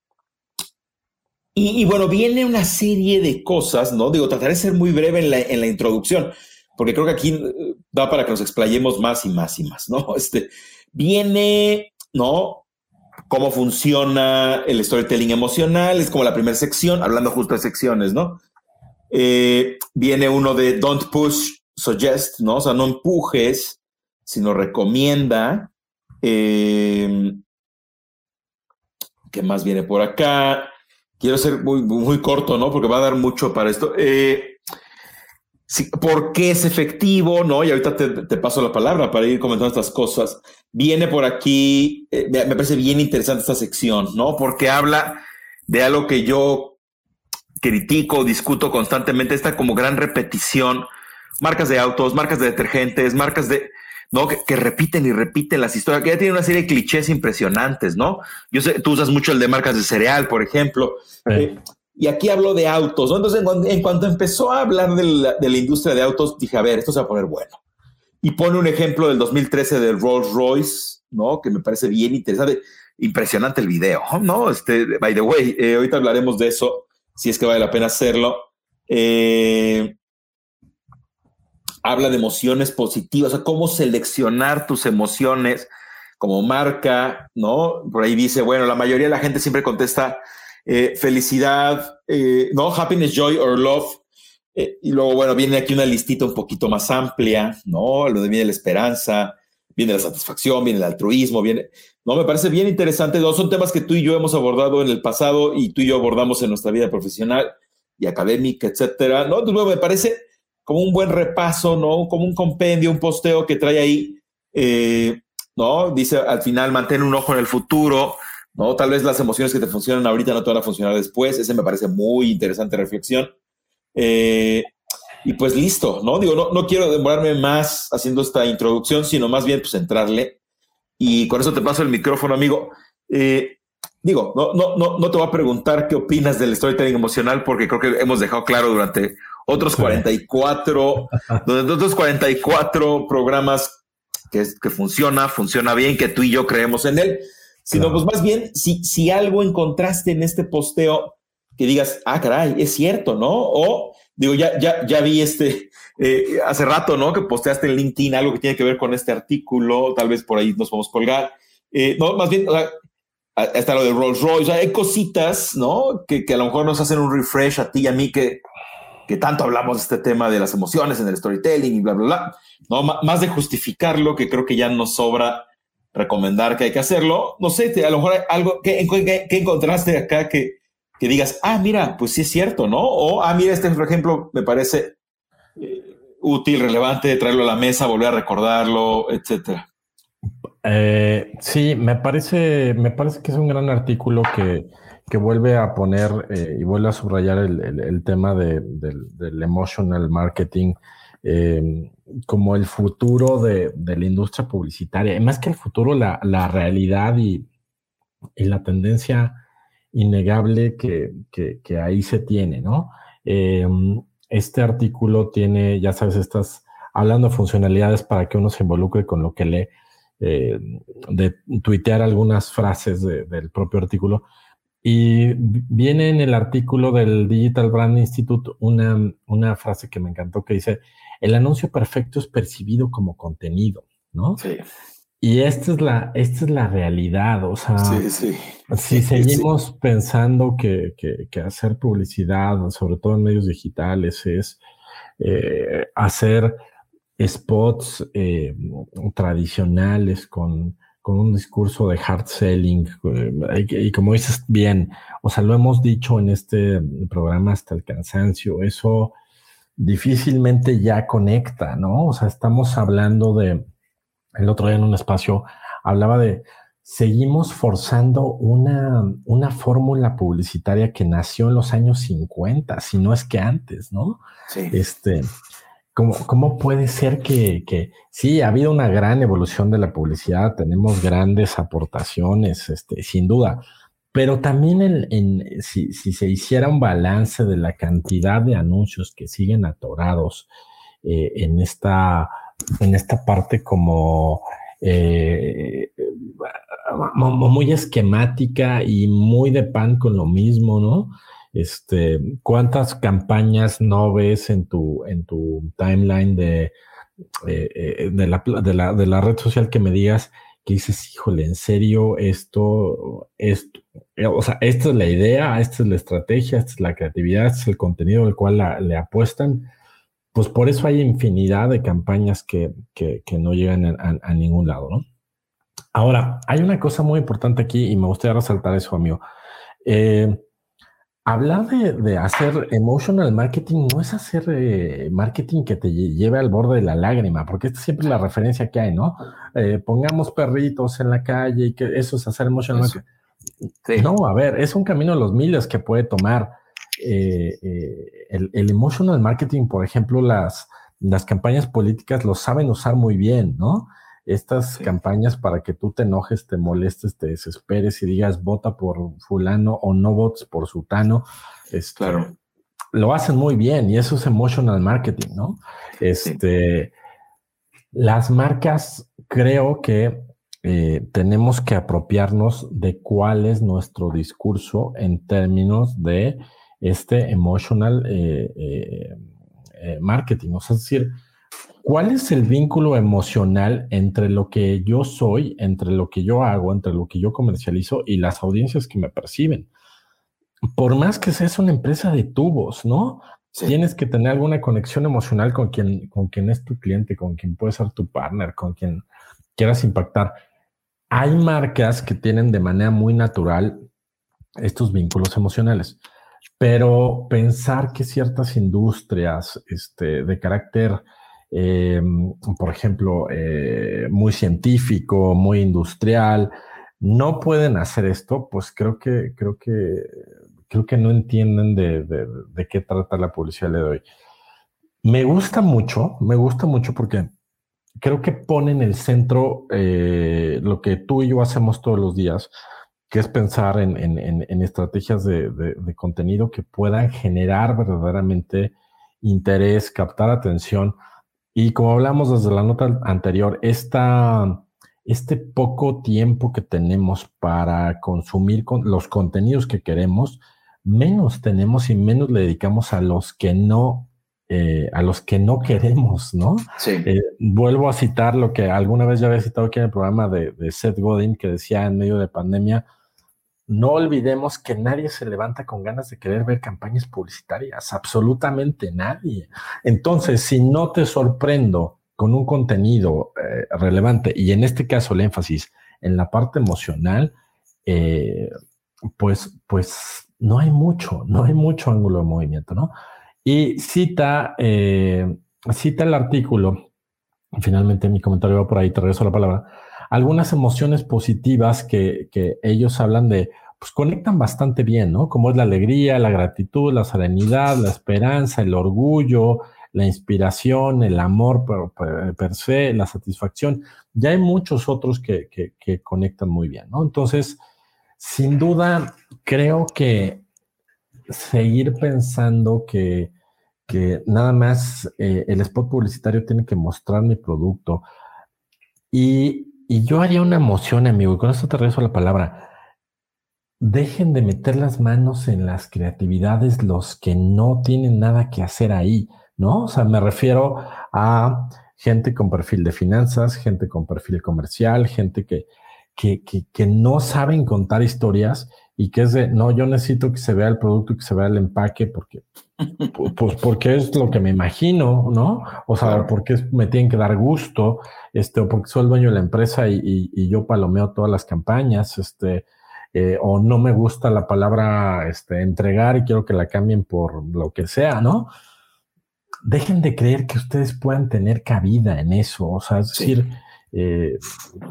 y, bueno, viene una serie de cosas, ¿no? Digo, trataré de ser muy breve en la, en la introducción, porque creo que aquí para que nos explayemos más y más y más, ¿no? Este, viene, ¿no? Cómo funciona el storytelling emocional, es como la primera sección, hablando justo de secciones, ¿no? Eh, viene uno de don't push, suggest, ¿no? O sea, no empujes, sino recomienda. Eh, ¿Qué más viene por acá? Quiero ser muy, muy corto, ¿no? Porque va a dar mucho para esto. Eh, ¿Por qué es efectivo? ¿No? Y ahorita te, paso la palabra para ir comentando estas cosas. Viene por aquí, eh, me parece bien interesante esta sección, ¿no? Porque habla de algo que yo critico, discuto constantemente, esta como gran repetición. Marcas de autos, marcas de detergentes, marcas de, ¿no? Que, repiten y repiten las historias, que ya tiene una serie de clichés impresionantes, ¿no? Yo sé, tú usas mucho el de marcas de cereal, por ejemplo. Eh, y aquí hablo de autos, ¿no? Entonces, en, cuanto empezó a hablar de la, industria de autos, dije, a ver, esto se va a poner bueno. Y pone un ejemplo del 2013 del Rolls Royce, ¿no? Que me parece bien interesante. Impresionante el video, ¿no? Este, by the way, eh, ahorita hablaremos de eso, si es que vale la pena hacerlo. Eh, habla de emociones positivas, o sea, cómo seleccionar tus emociones como marca, ¿no? Por ahí dice, bueno, la mayoría de la gente siempre contesta eh, felicidad, eh, ¿no? Happiness, joy or love. Eh, y luego, bueno, viene aquí una listita un poquito más amplia, ¿no? Lo de viene la esperanza, viene la satisfacción, viene el altruismo, viene, ¿no? Me parece bien interesante. ¿no? Son temas que tú y yo hemos abordado en el pasado y tú y yo abordamos en nuestra vida profesional y académica, etcétera, ¿no? Entonces, me parece como un buen repaso, ¿no? Como un compendio, un posteo que trae ahí, ¿no? Dice al final, mantén un ojo en el futuro, ¿no? Tal vez las emociones que te funcionan ahorita no te van a funcionar después. Ese me parece muy interesante reflexión. Eh, y pues listo, ¿no? Digo, no, no quiero demorarme más haciendo esta introducción, sino más bien pues entrarle. Y con eso te paso el micrófono, amigo. Eh, digo, no, no, no, no te voy a preguntar qué opinas del storytelling emocional, porque creo que hemos dejado claro durante otros 44, durante otros 44 programas que, que funciona, funciona bien, que tú y yo creemos en él sino pues más bien si, si algo encontraste en este posteo que digas, ah, caray, es cierto, ¿no? O digo, ya, ya, ya vi este eh, hace rato, ¿no? Que posteaste en LinkedIn algo que tiene que ver con este artículo, tal vez por ahí nos podemos colgar. Eh, no, más bien, o sea, está lo de Rolls Royce, o sea, hay cositas, ¿no? Que, que, a lo mejor nos hacen un refresh a ti y a mí que, que tanto hablamos de este tema de las emociones en el storytelling y bla, bla, bla, ¿no? más de justificarlo, que creo que ya nos sobra recomendar que hay que hacerlo. No sé, a lo mejor hay algo que, encontraste acá que, que, digas, ah, mira, pues sí es cierto, ¿no? O, ah, mira, este, por ejemplo, me parece eh, útil, relevante traerlo a la mesa, volver a recordarlo, etcétera. Eh, sí, me parece, me parece que es un gran artículo que, que vuelve a poner eh, y vuelve a subrayar el, el, tema de, del, del, emotional marketing como el futuro de, la industria publicitaria, y más que el futuro, la, realidad y, la tendencia innegable que, ahí se tiene, ¿no? Eh, este artículo tiene, ya sabes, estás hablando de funcionalidades para que uno se involucre con lo que lee, eh, de tuitear algunas frases del propio artículo. Y viene en el artículo del Digital Brand Institute una, una frase que me encantó que dice, el anuncio perfecto es percibido como contenido, ¿no? Sí. Y esta es la, esta es la realidad, o sea, si seguimos pensando que, hacer publicidad, sobre todo en medios digitales, es eh, hacer spots eh, tradicionales con, con un discurso de hard selling. Eh, y, como dices bien, o sea, lo hemos dicho en este programa hasta el cansancio, eso difícilmente ya conecta, ¿no? O sea, estamos hablando de, el otro día en un espacio, hablaba de, seguimos forzando una, una fórmula publicitaria que nació en los años 50, si no es que antes, ¿no? Sí. Este, ¿Cómo, puede ser que, que, sí, ha habido una gran evolución de la publicidad, tenemos grandes aportaciones, este, sin duda, pero también en, si, se hiciera un balance de la cantidad de anuncios que siguen atorados eh, en, esta, en esta parte como eh, muy esquemática y muy de pan con lo mismo, ¿no? Este, ¿cuántas campañas no ves en tu, en tu timeline de, eh, eh, de, la, de, la, red social que me digas que dices, híjole, en serio, esto, esto, eh, o sea, esta es la idea, esta es la estrategia, esta es la creatividad, este es el contenido al cual le apuestan? Pues por eso hay infinidad de campañas que, que, no llegan a, ningún lado, ¿no? Ahora, hay una cosa muy importante aquí y me gustaría resaltar eso, amigo. Eh, Hablar de, hacer emotional marketing no es hacer eh, marketing que te lleve al borde de la lágrima, porque esta es siempre la referencia que hay, ¿no? Eh, pongamos perritos en la calle y que eso es hacer emotional marketing. No, a ver, es un camino de los miles que puede tomar. Eh, el, el, emotional marketing, por ejemplo, las, las campañas políticas lo saben usar muy bien, ¿no? Estas campañas para que tú te enojes, te molestes, te desesperes y digas vota por fulano o no votes por sutano. Este, claro. Lo hacen muy bien y eso es emotional marketing, ¿no? Este, Las marcas creo que eh, tenemos que apropiarnos de cuál es nuestro discurso en términos de este emotional eh, eh, marketing. O sea, es decir, ¿Cuál es el vínculo emocional entre lo que yo soy, entre lo que yo hago, entre lo que yo comercializo y las audiencias que me perciben? Por más que seas una empresa de tubos, ¿no? Tienes que tener alguna conexión emocional con quien, con quien es tu cliente, con quien puede ser tu partner, con quien quieras impactar. Hay marcas que tienen de manera muy natural estos vínculos emocionales, pero pensar que ciertas industrias este, de carácter eh, por ejemplo, eh, muy científico, muy industrial, no pueden hacer esto, pues creo que, creo que, creo que no entienden de, de, qué trata la publicidad de hoy. Me gusta mucho, me gusta mucho porque creo que pone en el centro eh, lo que tú y yo hacemos todos los días, que es pensar en, en, en estrategias de, contenido que puedan generar verdaderamente interés, captar atención y como hablamos desde la nota anterior, esta, este poco tiempo que tenemos para consumir los contenidos que queremos, menos tenemos y menos le dedicamos a los que no, eh, a los que no queremos, ¿no? Sí. Eh, vuelvo a citar lo que alguna vez ya había citado aquí en el programa de, de Seth Godin, que decía en medio de pandemia, no olvidemos que nadie se levanta con ganas de querer ver campañas publicitarias, absolutamente nadie. Entonces, si no te sorprendo con un contenido eh, relevante y en este caso el énfasis en la parte emocional, eh, pues, pues no hay mucho, no hay mucho ángulo de movimiento, ¿no? Y cita, eh, cita el artículo, finalmente mi comentario va por ahí, te regreso la palabra algunas emociones positivas que, ellos hablan de, pues conectan bastante bien, ¿no? Como es la alegría, la gratitud, la serenidad, la esperanza, el orgullo, la inspiración, el amor per, se, la satisfacción. Ya hay muchos otros que, conectan muy bien, ¿no? Entonces, sin duda, creo que seguir pensando que, nada más eh, el spot publicitario tiene que mostrar mi producto y y yo haría una emoción, amigo, y con esto te regreso la palabra. Dejen de meter las manos en las creatividades los que no tienen nada que hacer ahí, ¿no? O sea, me refiero a gente con perfil de finanzas, gente con perfil comercial, gente que, que, que, no saben contar historias y que es de, no, yo necesito que se vea el producto, que se vea el empaque, porque, pues porque es lo que me imagino, ¿no? O sea, porque me tienen que dar gusto, este, o porque soy el dueño de la empresa y, y, yo palomeo todas las campañas, este, eh, o no me gusta la palabra este, entregar y quiero que la cambien por lo que sea, ¿no? Dejen de creer que ustedes puedan tener cabida en eso, o sea, es decir, eh,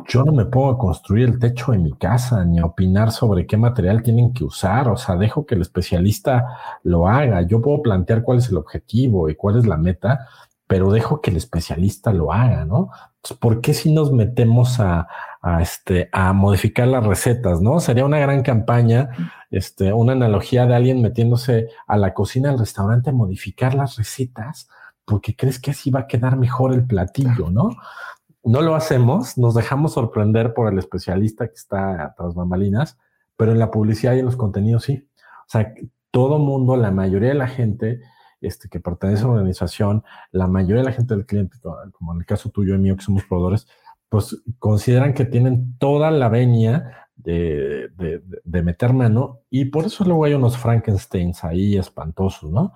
yo no me pongo a construir el techo de mi casa ni a opinar sobre qué material tienen que usar, o sea, dejo que el especialista lo haga. Yo puedo plantear cuál es el objetivo y cuál es la meta, pero dejo que el especialista lo haga, ¿no? ¿Por qué si nos metemos a, este, a modificar las recetas, ¿no? Sería una gran campaña, este, una analogía de alguien metiéndose a la cocina del restaurante a modificar las recetas porque crees que así va a quedar mejor el platillo, ¿no? No lo hacemos, nos dejamos sorprender por el especialista que está tras bambalinas, pero en la publicidad y en los contenidos sí. O sea, todo mundo, la mayoría de la gente este, que pertenece a una organización, la mayoría de la gente del cliente, como en el caso tuyo y mío, que somos proveedores, pues consideran que tienen toda la venia de, de, meter mano y por eso luego hay unos Frankensteins ahí espantosos, ¿no?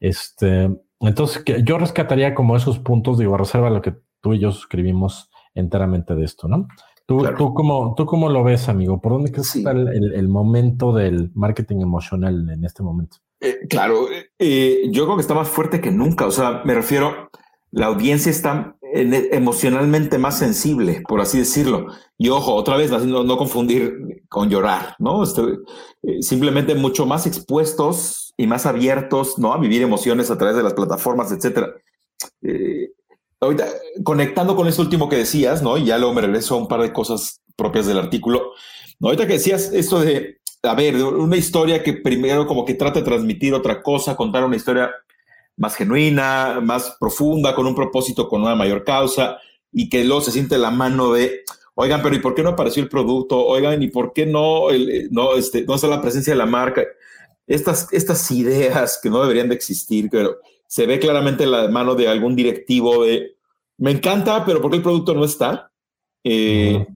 Este, entonces, yo rescataría como esos puntos, digo, reserva lo que tú y yo suscribimos enteramente de esto, ¿no? ¿Tú, tú, cómo, ¿Tú cómo lo ves, amigo? ¿Por dónde crees que está el, momento del marketing emocional en este momento? Eh, claro, eh, yo creo que está más fuerte que nunca. O sea, me refiero, la audiencia está emocionalmente más sensible, por así decirlo. Y ojo, otra vez, no, no confundir con llorar, ¿no? Estoy, eh, simplemente mucho más expuestos y más abiertos, ¿no? A vivir emociones a través de las plataformas, etcétera. Ahorita, conectando con eso último que decías, ¿no? Y ya luego me regreso a un par de cosas propias del artículo. ¿no? Ahorita que decías esto de, a ver, una historia que primero como que trata de transmitir otra cosa, contar una historia más genuina, más profunda, con un propósito, con una mayor causa, y que luego se siente la mano de, oigan, pero ¿y por qué no apareció el producto? Oigan, ¿y por qué no, no, este, no está la presencia de la marca? Estas, estas ideas que no deberían de existir, pero se ve claramente la mano de algún directivo de, me encanta, pero ¿por qué el producto no está? Eh,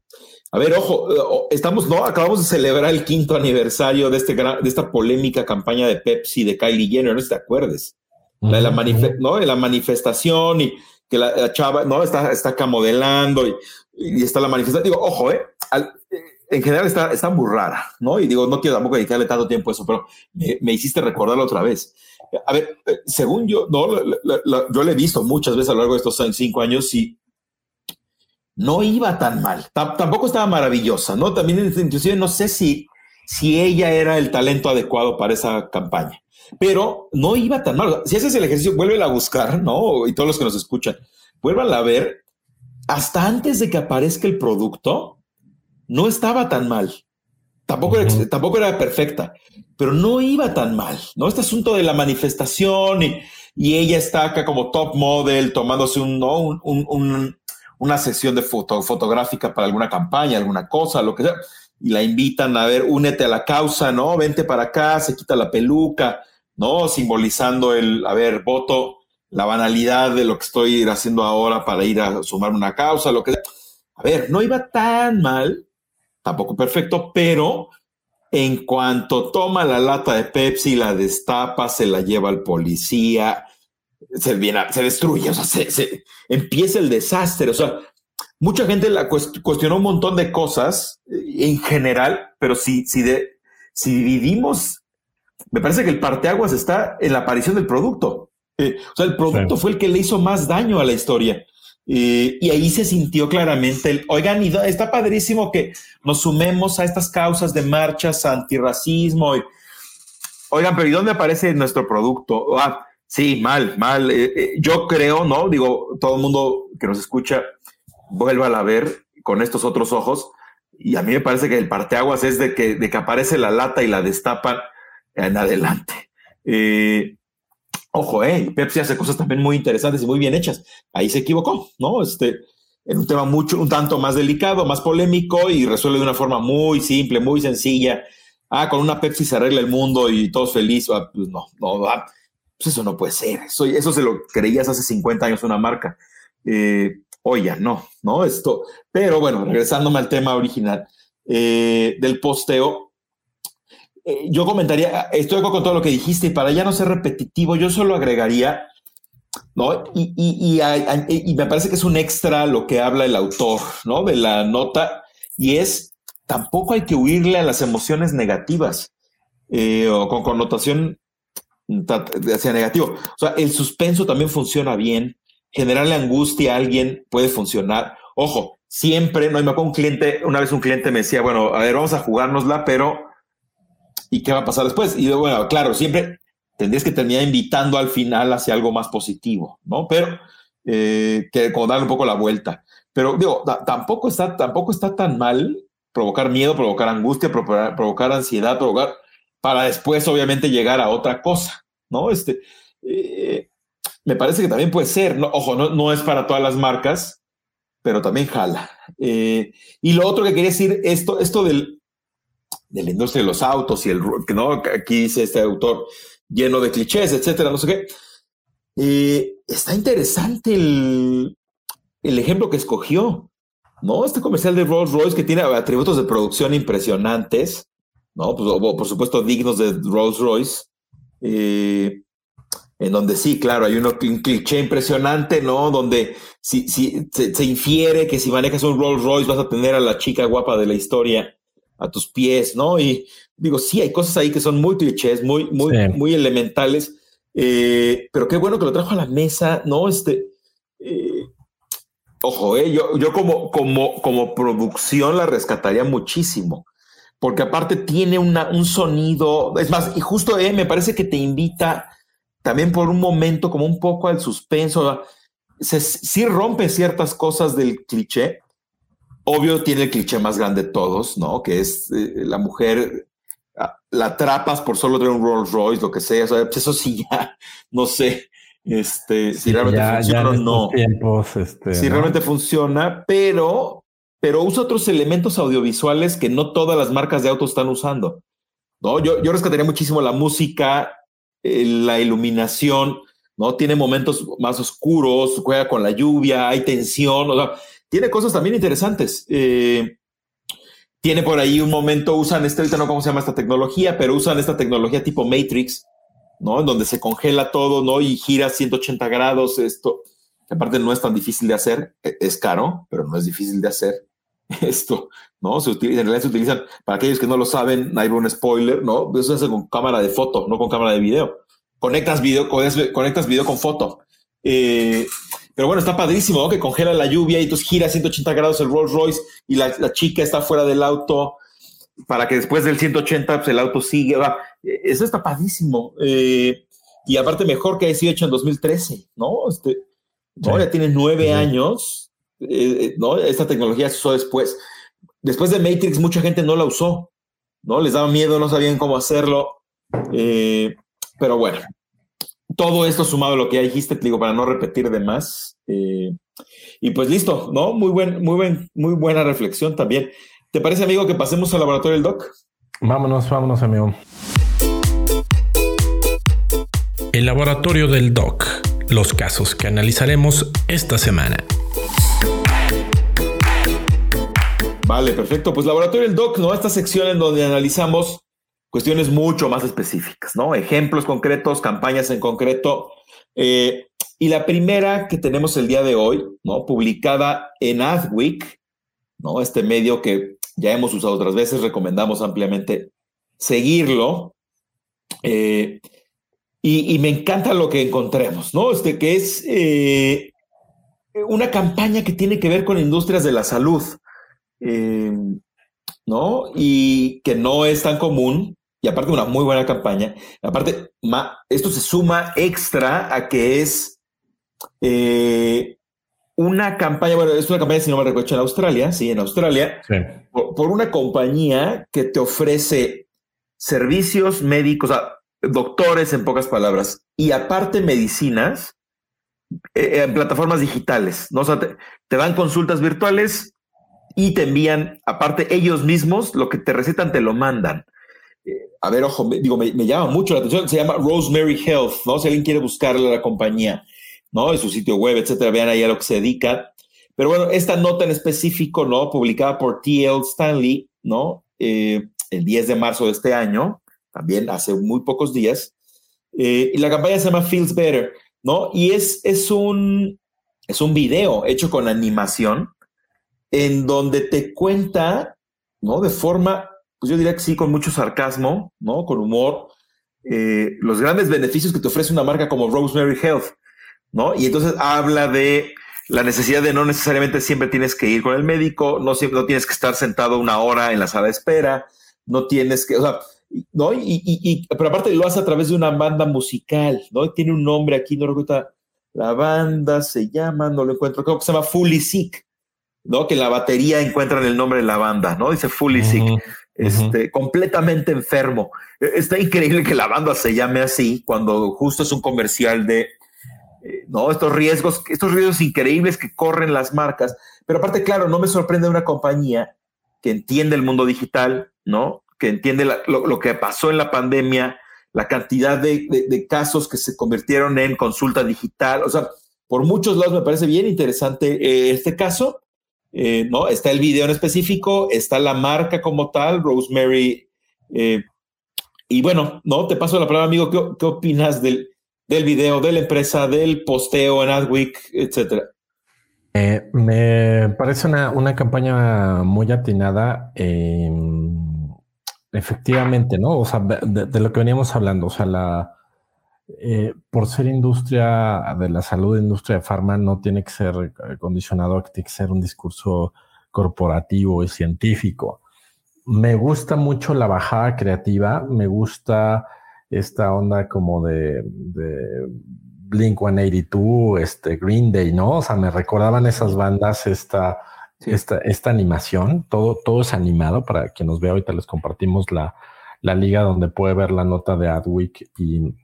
a ver, ojo, estamos, ¿no? Acabamos de celebrar el quinto aniversario de, este de esta polémica campaña de Pepsi de Kylie Jenner, no sé si te acuerdes. la, de la, ¿no? la manifestación y que la, chava, ¿no? Está, está acá modelando y, y está la manifestación. Digo, ojo, ¿eh? En general está, está muy rara, ¿no? Y digo, no quiero tampoco dedicarle tanto tiempo a eso, pero me, hiciste recordarlo otra vez. A ver, eh, según yo, no, yo le he visto muchas veces a lo largo de estos cinco años y no iba tan mal. tampoco estaba maravillosa, ¿no? También, inclusive, no sé si, si ella era el talento adecuado para esa campaña, pero no iba tan mal. Si haces el ejercicio, vuelve a buscar, ¿no? Y todos los que nos escuchan, vuelvan a ver hasta antes de que aparezca el producto no estaba tan mal. Tampoco, era, tampoco era perfecta, pero no iba tan mal, ¿no? Este asunto de la manifestación y, ella está acá como top model tomándose un, una sesión de foto, fotográfica para alguna campaña, alguna cosa, lo que sea, y la invitan a ver, únete a la causa, ¿no? Vente para acá, se quita la peluca, ¿no? Simbolizando el, a ver, voto, la banalidad de lo que estoy haciendo ahora para ir a sumar una causa, lo que sea. A ver, no iba tan mal, tampoco perfecto, pero en cuanto toma la lata de Pepsi, la destapa, se la lleva al policía, se, viene, se destruye, o sea, se, empieza el desastre. O sea, mucha gente la cuestionó un montón de cosas eh, en general, pero si, si, de, si dividimos, me parece que el parteaguas está en la aparición del producto. Eh, o sea, el producto fue el que le hizo más daño a la historia. Eh, y ahí se sintió claramente el, oigan, está padrísimo que nos sumemos a estas causas de marchas antirracismo. Y, oigan, pero ¿y dónde aparece nuestro producto? Ah, sí, mal, mal. Eh, eh, yo creo, ¿no? Digo, todo el mundo que nos escucha, vuelva a ver con estos otros ojos. Y a mí me parece que el parteaguas es de que, de que aparece la lata y la destapan en adelante. Eh, Ojo, eh, Pepsi hace cosas también muy interesantes y muy bien hechas. Ahí se equivocó, ¿no? Este, en un tema mucho, un tanto más delicado, más polémico y resuelve de una forma muy simple, muy sencilla. Ah, con una Pepsi se arregla el mundo y todos felices. Ah, pues no, no, pues eso no puede ser. Eso, eso se lo creías hace 50 años una marca. Eh, ya no, ¿no? Esto, pero bueno, regresándome al tema original eh, del posteo, eh, yo comentaría, estoy con todo lo que dijiste y para ya no ser repetitivo, yo solo agregaría, ¿no? Y, y, y, y me parece que es un extra lo que habla el autor, ¿no? De la nota, y es, tampoco hay que huirle a las emociones negativas eh, o con connotación hacia negativo. O sea, el suspenso también funciona bien. Generarle angustia a alguien puede funcionar. Ojo, siempre, no, me acuerdo un cliente, una vez un cliente me decía, bueno, a ver, vamos a jugárnosla, pero ¿y qué va a pasar después? Y bueno, claro, siempre tendrías que terminar invitando al final hacia algo más positivo, ¿no? Pero eh, que como darle un poco la vuelta. Pero digo, tampoco está, tampoco está tan mal provocar miedo, provocar angustia, provocar, ansiedad, provocar para después obviamente llegar a otra cosa, ¿no? Este, eh, me parece que también puede ser, ¿no? ojo, no, no es para todas las marcas, pero también jala. Eh, y lo otro que quería decir, esto, esto del, de la industria de los autos y el, ¿no? Aquí dice este autor, lleno de clichés, etcétera, no sé qué. Eh, está interesante el, el ejemplo que escogió, ¿no? Este comercial de Rolls Royce que tiene atributos de producción impresionantes, ¿no? Pues, por supuesto, dignos de Rolls Royce, eh, en donde sí, claro, hay un cliché impresionante, ¿no? Donde si, si, se, infiere que si manejas un Rolls Royce vas a tener a la chica guapa de la historia a tus pies, ¿no? Y digo, sí, hay cosas ahí que son muy clichés, muy, muy, muy elementales, eh, pero qué bueno que lo trajo a la mesa, ¿no? Este, eh, ojo, yo, yo como, como, como producción la rescataría muchísimo porque aparte tiene una, un sonido, es más, y justo eh, me parece que te invita también por un momento como un poco al suspenso, se, sí rompe ciertas cosas del cliché, obvio tiene el cliché más grande de todos, ¿no? Que es eh, la mujer, ah, la atrapas por solo tener un Rolls Royce, lo que sea, o sea pues eso sí ya, no sé, este, si realmente funciona o no. Tiempos, este, si realmente funciona, pero pero usa otros elementos audiovisuales que no todas las marcas de autos están usando. ¿no? Yo, yo rescataría muchísimo la música, eh, la iluminación, ¿no? Tiene momentos más oscuros, juega con la lluvia, hay tensión, o sea, tiene cosas también interesantes. Eh, tiene por ahí un momento, usan este, ahorita no cómo se llama esta tecnología, pero usan esta tecnología tipo Matrix, ¿no? En donde se congela todo, ¿no? Y gira 180 grados, esto. Aparte no es tan difícil de hacer, e, es caro, pero no es difícil de hacer. esto, ¿no? Se utiliza, en realidad se utilizan, para aquellos que no lo saben, hay un spoiler, ¿no? Eso se con cámara de foto, no con cámara de video. Conectas video, conectas video con foto. Eh, pero bueno, está padrísimo, ¿no? Que congela la lluvia y entonces gira 180 grados el Rolls Royce y la, chica está fuera del auto para que después del 180 pues, el auto sigue. Va. E, eso está padrísimo. Eh, y aparte mejor que haya sido hecho en 2013, ¿no? Este, Ya tiene nueve años eh, eh, ¿no? Esta tecnología se usó después. Después de Matrix, mucha gente no la usó, ¿no? Les daba miedo, no sabían cómo hacerlo. Eh, pero bueno, todo esto sumado a lo que ya dijiste, te digo, para no repetir de más. y pues listo, ¿no? Muy, buen, muy, buen, muy buena reflexión también. ¿Te parece, amigo, que pasemos al laboratorio del doc? Vámonos, vámonos, amigo. El laboratorio del doc. Los casos que analizaremos esta semana. Vale, perfecto. Pues Laboratorio del Doc, ¿no? Esta sección en donde analizamos cuestiones mucho más específicas, ¿no? Ejemplos concretos, campañas en concreto. Eh, y la primera que tenemos el día de hoy, ¿no? Publicada en Adweek, ¿no? Este medio que ya hemos usado otras veces, recomendamos ampliamente seguirlo. Eh, y, me encanta lo que encontremos, ¿no? Este que es eh, una campaña que tiene que ver con industrias de la salud. ¿no? Y que no es tan común, y aparte una muy buena campaña, aparte, esto se suma extra a que es eh, una campaña, bueno, es una campaña, si no me recuerdo, en Australia, sí, en Australia, por, una compañía que te ofrece servicios médicos, doctores en pocas palabras, y aparte medicinas eh, en plataformas digitales, ¿no? O sea, te dan consultas virtuales y te envían, aparte ellos mismos, lo que te recetan te lo mandan. A ver, ojo, me, digo, me, llama mucho la atención, se llama Rosemary Health, ¿no? Si alguien quiere buscarle a la compañía, ¿no? En su sitio web, etcétera, vean ahí a lo que se dedica. Pero bueno, esta nota en específico, ¿no? Publicada por TL Stanley, ¿no? Eh, el 10 de marzo de este año, también hace muy pocos días. Eh, y la campaña se llama Feels Better, ¿no? Y es, es, un, es un video hecho con animación en donde te cuenta, ¿no? De forma, pues yo diría que sí, con mucho sarcasmo, ¿no? Con humor, eh, los grandes beneficios que te ofrece una marca como Rosemary Health, ¿no? Y entonces habla de la necesidad de no necesariamente siempre tienes que ir con el médico, no siempre no tienes que estar sentado una hora en la sala de espera, no tienes que, o sea, ¿no? Y, y, pero aparte lo hace a través de una banda musical, ¿no? Tiene un nombre aquí, no recuerdo, la banda se llama, no lo encuentro, creo que se llama Fully Sick, ¿no? Que en la batería encuentran el nombre de la banda, ¿no? Dice Fully Sick, este, completamente enfermo. E, está increíble que la banda se llame así cuando justo es un comercial de, eh, ¿no? Estos riesgos, estos riesgos increíbles que corren las marcas. Pero aparte, claro, no me sorprende una compañía que entiende el mundo digital, ¿no? Que entiende lo, que pasó en la pandemia, la cantidad de, casos que se convirtieron en consulta digital. O sea, por muchos lados me parece bien interesante eh, este caso. Eh, ¿no? Está el video en específico, está la marca como tal, Rosemary. y bueno, no, te paso la palabra, amigo. ¿Qué, qué opinas del, del video, de la empresa, del posteo en Adweek, etcétera? Eh, me parece una, campaña muy atinada. Em, efectivamente, ¿no? O sea, de, lo que veníamos hablando, o sea, la eh, por ser industria de la salud, industria de farma, no tiene que ser condicionado, tiene que ser un discurso corporativo y científico. Me gusta mucho la bajada creativa, me gusta esta onda como de, Blink 182, este Green Day, ¿no? O sea, me recordaban esas bandas, esta, esta, esta animación, todo, todo es animado. Para quien nos vea ahorita les compartimos la, la liga donde puede ver la nota de Adweek y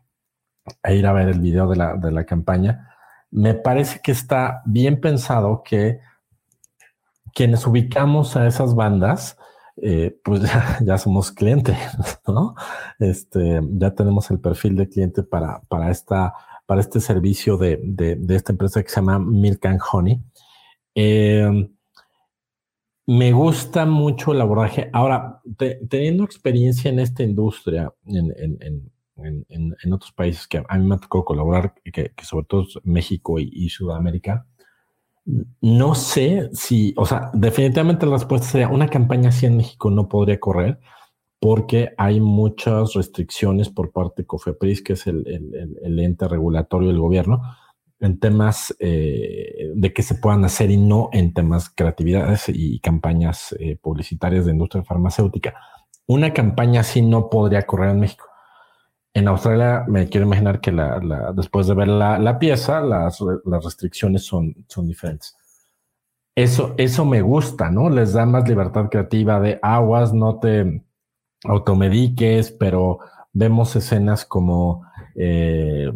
e ir a ver el video de la, de la campaña. Me parece que está bien pensado que quienes ubicamos a esas bandas, eh, pues ya, somos clientes, ¿no? Este, ya tenemos el perfil de cliente para, para, esta, para este servicio de, de, esta empresa que se llama Milk and Honey. Em, me gusta mucho el abordaje. Ahora, teniendo experiencia en esta industria, en, en, otros países que a mí me ha tocado colaborar, que, sobre todo México y Sudamérica, no sé si, o sea, definitivamente la respuesta sería una campaña así en México no podría correr porque hay muchas restricciones por parte de COFEPRIS, que es el, ente regulatorio del gobierno, en temas eh, de que se puedan hacer y no en temas creatividades y campañas eh, publicitarias de industria farmacéutica. Una campaña así no podría correr en México. En Australia me quiero imaginar que la, después de ver la, pieza, las, restricciones son, son diferentes. Eso, eso me gusta, ¿no? Les da más libertad creativa de aguas, no te automediques, pero vemos escenas como eh,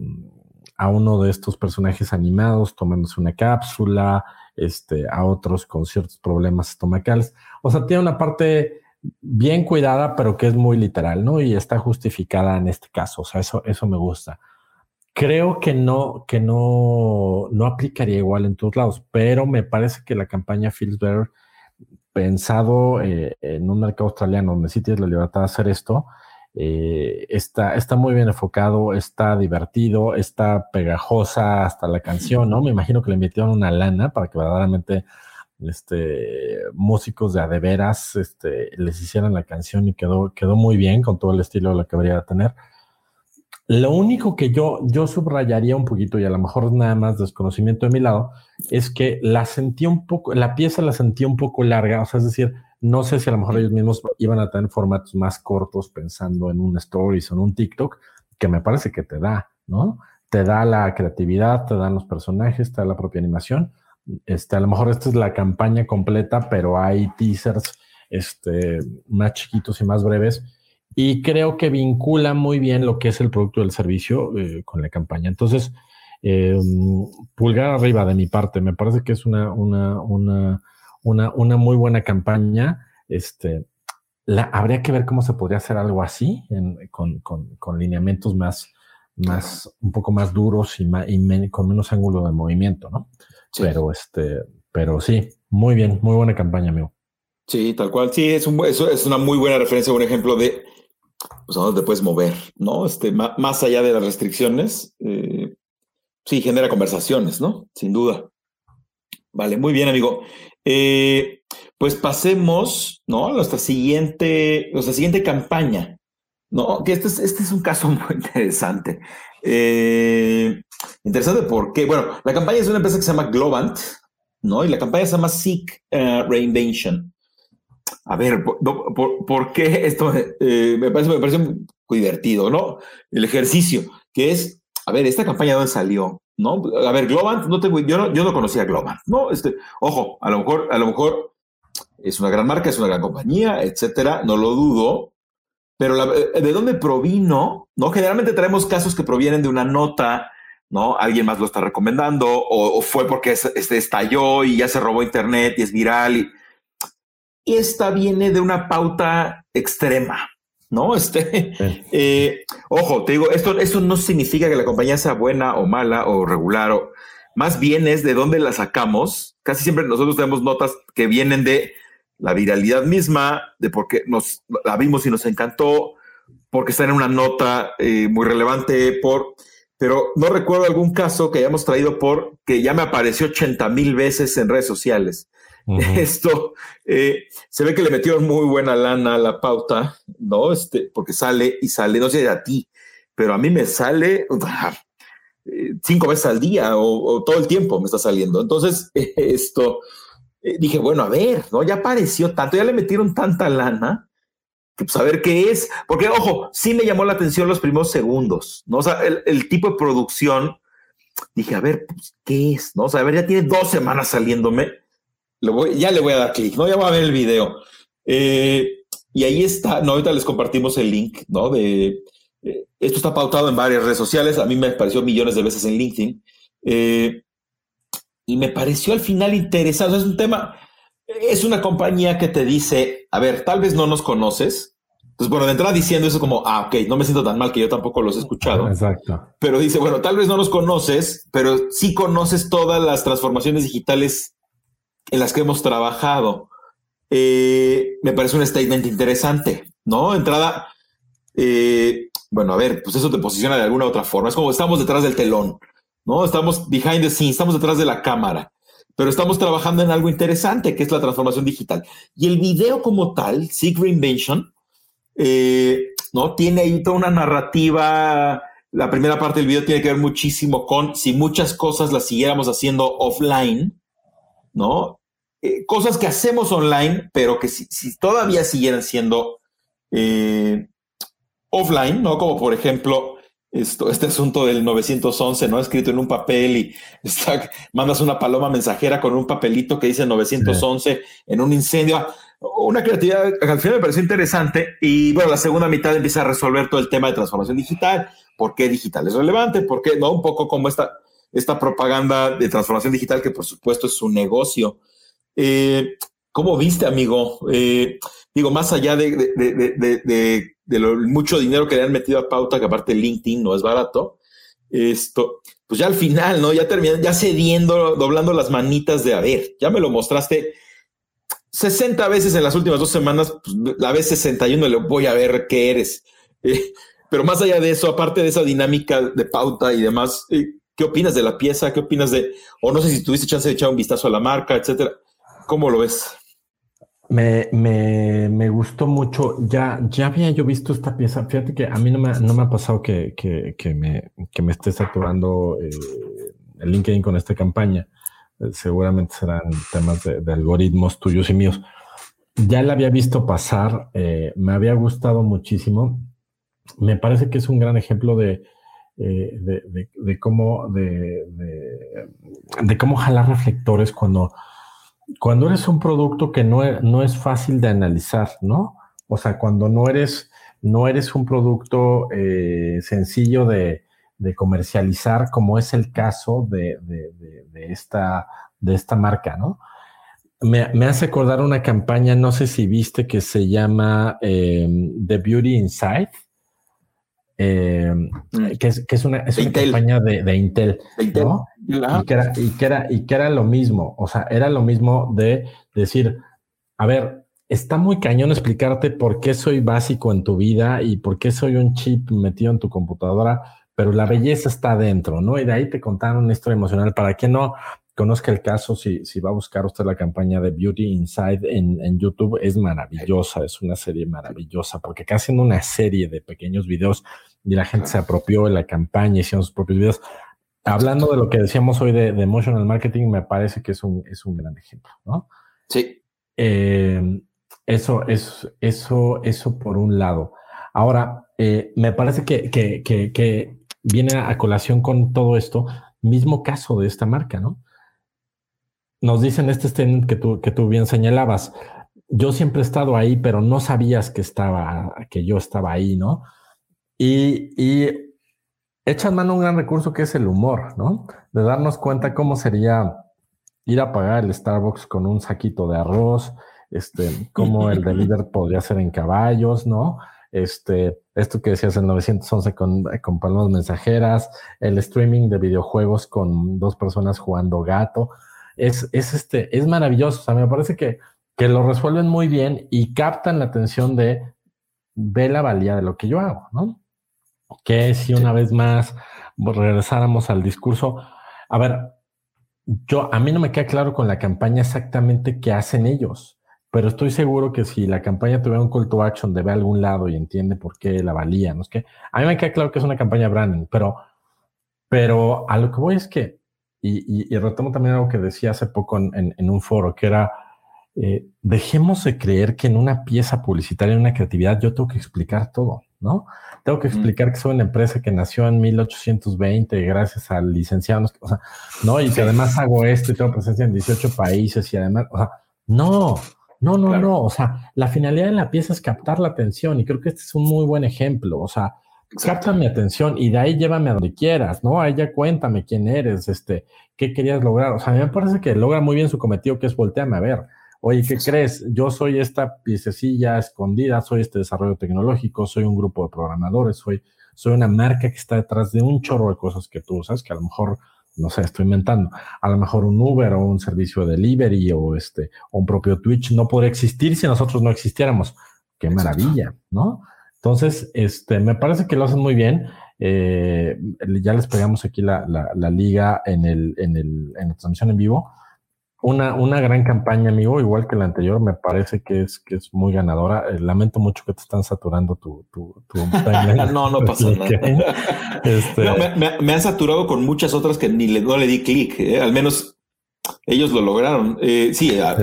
a uno de estos personajes animados tomándose una cápsula, este, a otros con ciertos problemas estomacales. O sea, tiene una parte bien cuidada, pero que es muy literal, ¿no? Y está justificada en este caso. O sea, eso, eso me gusta. Creo que no, que no, no aplicaría igual en todos lados, pero me parece que la campaña Feels Better, pensado eh, en un mercado australiano donde sí tienes la libertad de hacer esto, eh, está, está muy bien enfocado, está divertido, está pegajosa hasta la canción, ¿no? Me imagino que le metieron una lana para que verdaderamente este, músicos de adeveras este, les hicieran la canción y quedó, quedó muy bien con todo el estilo de lo que debería tener. Lo único que yo, yo subrayaría un poquito, y a lo mejor nada más desconocimiento de mi lado, es que la sentí un poco, la pieza la sentí un poco larga, o sea, es decir, no sé si a lo mejor ellos mismos iban a tener formatos más cortos pensando en un stories o en un TikTok, que me parece que te da, ¿no? Te da la creatividad, te dan los personajes, te da la propia animación, este, a lo mejor esta es la campaña completa, pero hay teasers este, más chiquitos y más breves. Y creo que vincula muy bien lo que es el producto del servicio eh, con la campaña. Entonces, em, pulgar arriba de mi parte, me parece que es una, una, una, una, una muy buena campaña. Este, la, habría que ver cómo se podría hacer algo así, con, con, con, lineamientos más, más, un poco más duros y, más, y con menos ángulo de movimiento, ¿no? Pero este, pero sí, muy bien, muy buena campaña, amigo. Sí, tal cual. Sí, es, un, es una muy buena referencia, un ejemplo de pues, a dónde te puedes mover, ¿no? Este, más allá de las restricciones, eh, sí, genera conversaciones, ¿no? Sin duda. Vale, muy bien, amigo. Eh, pues pasemos, ¿no? A nuestra siguiente, nuestra siguiente campaña, ¿no? Que este es, este es un caso muy interesante. Eh, interesante porque, bueno, la campaña es una empresa que se llama Globant, ¿no? Y la campaña se llama Seek Reinvention a ver, ¿por, qué esto eh, me, parece, me parece muy divertido, ¿no? El ejercicio, que es, a ver, esta campaña dónde salió, ¿no? A ver, Globant, no tengo, yo no, yo no conocía Globant, ¿no? Este, ojo, a lo mejor, a lo mejor es una gran marca, es una gran compañía, etcétera, no lo dudo, pero eh, ¿de dónde provino? ¿No? Generalmente traemos casos que provienen de una nota, ¿no? Alguien más lo está recomendando, o, fue porque este estalló y ya se robó internet y es viral y y esta viene de una pauta extrema, ¿no? Este, eh, ojo, te digo, esto, esto no significa que la compañía sea buena o mala o regular, o más bien es de dónde la sacamos. Casi siempre nosotros tenemos notas que vienen de la viralidad misma, de por qué nos la vimos y nos encantó, porque está en una nota eh, muy relevante, por, pero no recuerdo algún caso que hayamos traído por que ya me apareció 80 mil veces en redes sociales. Esto eh, se ve que le metieron muy buena lana a la pauta, ¿no? Este, porque sale y sale, no sé a ti, pero a mí me sale eh, cinco veces al día o, todo el tiempo me está saliendo. Entonces, esto dije, bueno, a ver, ¿no? Ya apareció tanto, ya le metieron tanta lana que pues a ver qué es, porque ojo, sí me llamó la atención los primeros segundos, ¿no? O sea, el, tipo de producción, dije, a ver, pues, ¿qué es? ¿No? O sea, a ver, ya tiene dos semanas saliéndome ya le voy a dar clic, ¿no? Ya voy a ver el video. Eh, y ahí está, ¿no? Ahorita les compartimos el link, ¿no? De, eh, esto está pautado en varias redes sociales, a mí me apareció millones de veces en LinkedIn. Eh, y me pareció al final interesante, es un tema, es una compañía que te dice, a ver, tal vez no nos conoces. Entonces, bueno, de entrada diciendo eso como, ah, ok, no me siento tan mal que yo tampoco los he escuchado. Exacto. Pero dice, bueno, tal vez no nos conoces, pero sí conoces todas las transformaciones digitales en las que hemos trabajado. Eh, me parece un statement interesante, ¿no? Entrada, eh, bueno, a ver, pues eso te posiciona de alguna otra forma. Es como estamos detrás del telón, ¿no? Estamos behind the scenes, estamos detrás de la cámara, pero estamos trabajando en algo interesante, que es la transformación digital. Y el video como tal, Seek Reinvention, eh, ¿no? Tiene ahí toda una narrativa. La primera parte del video tiene que ver muchísimo con si muchas cosas las siguiéramos haciendo offline, ¿no? Eh, cosas que hacemos online, pero que si, todavía siguieran siendo eh, offline, ¿no? Como por ejemplo, esto, este asunto del 911, ¿no? Escrito en un papel y mandas una paloma mensajera con un papelito que dice 911 en un incendio. Una creatividad que al final me pareció interesante y bueno, la segunda mitad empieza a resolver todo el tema de transformación digital, por qué digital es relevante, por qué, ¿no? Un poco como esta, esta propaganda de transformación digital que por supuesto es su negocio eh, ¿Cómo viste, amigo? Eh, digo, más allá de, lo, mucho dinero que le han metido a pauta, que aparte LinkedIn no es barato, esto, pues ya al final, ¿no? Ya terminando, ya cediendo, doblando las manitas de, a ver, ya me lo mostraste 60 veces en las últimas dos semanas, pues, la vez 61 le voy a ver qué eres. Eh, pero más allá de eso, aparte de esa dinámica de pauta y demás, ¿qué opinas de la pieza? ¿Qué opinas de, o no sé si tuviste chance de echar un vistazo a la marca, etcétera? ¿Cómo lo ves? Me, me, me, gustó mucho. Ya, ya había yo visto esta pieza. Fíjate que a mí no me, no me ha pasado que, que, que me, que me esté saturando eh, el LinkedIn con esta campaña. Eh, seguramente serán temas de, algoritmos tuyos y míos. Ya la había visto pasar. Eh, me había gustado muchísimo. Me parece que es un gran ejemplo de, de, de, cómo, de, de, cómo jalar reflectores cuando cuando eres un producto que no, e, no, es fácil de analizar, ¿no? O sea, cuando no eres, no eres un producto eh, sencillo de, comercializar, como es el caso de, esta, de esta marca, ¿no? Me, hace acordar una campaña, no sé si viste, que se llama em, The Beauty Inside. Eh, mm. que, es, una, campaña de, Intel, ¿no? Y que, era, y, que era, y que era lo mismo, o sea, era lo mismo de decir, a ver, está muy cañón explicarte por qué soy básico en tu vida y por qué soy un chip metido en tu computadora, pero la belleza está adentro, ¿no? Y de ahí te contaron una historia emocional. Para que no conozca el caso, si, si va a buscar usted la campaña de Beauty Inside en, en YouTube, es maravillosa, es una serie maravillosa, porque acá haciendo una serie de pequeños videos y la gente se apropió de la campaña, hicieron sus propios videos. Hablando de lo que decíamos hoy de, de emotional marketing, me parece que es un, es un gran ejemplo, ¿no? Sí. Eh, eso, es, eso, eso por un lado. Ahora, eh, me parece que, que, que, viene a colación con todo esto, mismo caso de esta marca, ¿no? Nos dicen este statement que tú, que tú bien señalabas. Yo siempre he estado ahí, pero no sabías que estaba, que yo estaba ahí, ¿no? Y, y echan mano a un gran recurso que es el humor, ¿no? De darnos cuenta cómo sería ir a pagar el Starbucks con un saquito de arroz, este, cómo el delivery podría ser en caballos, ¿no? Este, esto que decías en 911 con, con palmas mensajeras, el streaming de videojuegos con dos personas jugando gato, es, es, este, es maravilloso. O sea, me parece que, que lo resuelven muy bien y captan la atención de ve la valía de lo que yo hago, ¿no? Que si una vez más regresáramos al discurso, a ver, yo a mí no me queda claro con la campaña exactamente qué hacen ellos, pero estoy seguro que si la campaña tuviera un call to action de a algún lado y entiende por qué la valía, no es que a mí me queda claro que es una campaña branding, pero, pero a lo que voy es que, y, retomo también algo que decía hace poco en, en un foro, que era, eh, dejemos de creer que en una pieza publicitaria, en una creatividad, yo tengo que explicar todo. ¿No? Tengo que explicar que soy una empresa que nació en 1820 gracias al licenciado, o sea, ¿no? Y que además hago esto y tengo presencia en 18 países y además, o sea, no, no, no, no, o sea, la finalidad de la pieza es captar la atención y creo que este es un muy buen ejemplo, o sea, capta mi atención y de ahí llévame a donde quieras, ¿no? Ahí ya cuéntame quién eres, este, qué querías lograr, o sea, a mí me parece que logra muy bien su cometido que es voltearme a ver. Oye, ¿qué crees? Yo soy esta piececilla escondida, soy este desarrollo tecnológico, soy un grupo de programadores, soy, soy una marca que está detrás de un chorro de cosas que tú usas, que a lo mejor, no sé, estoy inventando, a lo mejor un Uber o un servicio de delivery o este, o un propio Twitch no podría existir si nosotros no existiéramos. Qué maravilla, ¿no? Entonces, este, me parece que lo hacen muy bien. Eh, ya les pegamos aquí la, la, la liga en, el, en, el, en la transmisión en vivo una, una gran campaña, amigo, igual que la anterior, me parece que es, que es muy ganadora. Eh, lamento mucho que te están saturando tu, tu, no, no pasa nada. Este me, han saturado con muchas otras que ni le, no le di clic. Eh, al menos ellos lo lograron. Eh, sí, ah,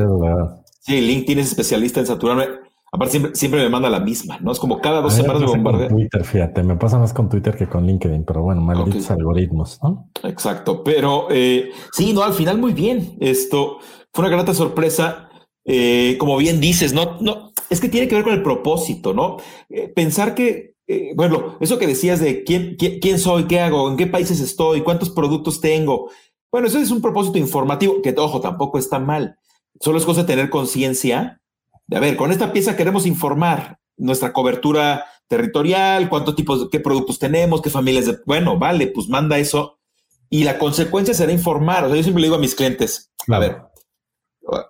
sí, LinkedIn es especialista en saturarme. Aparte, siempre, siempre me manda la misma, ¿no? Es como cada dos semanas me bombardea. Twitter, fíjate, me pasa más con Twitter que con LinkedIn, pero bueno, malditos algoritmos, ¿no? Exacto, pero eh, sí, no, al final muy bien. Esto fue una grata sorpresa. Eh, como bien dices, no, no, es que tiene que ver con el propósito, ¿no? Eh, pensar que, bueno, eso que decías de quién, quién, quién soy, qué hago, en qué países estoy, cuántos productos tengo. Bueno, eso es un propósito informativo que, ojo, tampoco está mal. Solo es cosa de tener conciencia a ver, con esta pieza queremos informar nuestra cobertura territorial, cuántos tipos, qué productos tenemos, qué familias de, bueno, vale, pues manda eso. Y la consecuencia será informar. O sea, yo siempre le digo a mis clientes, a ver,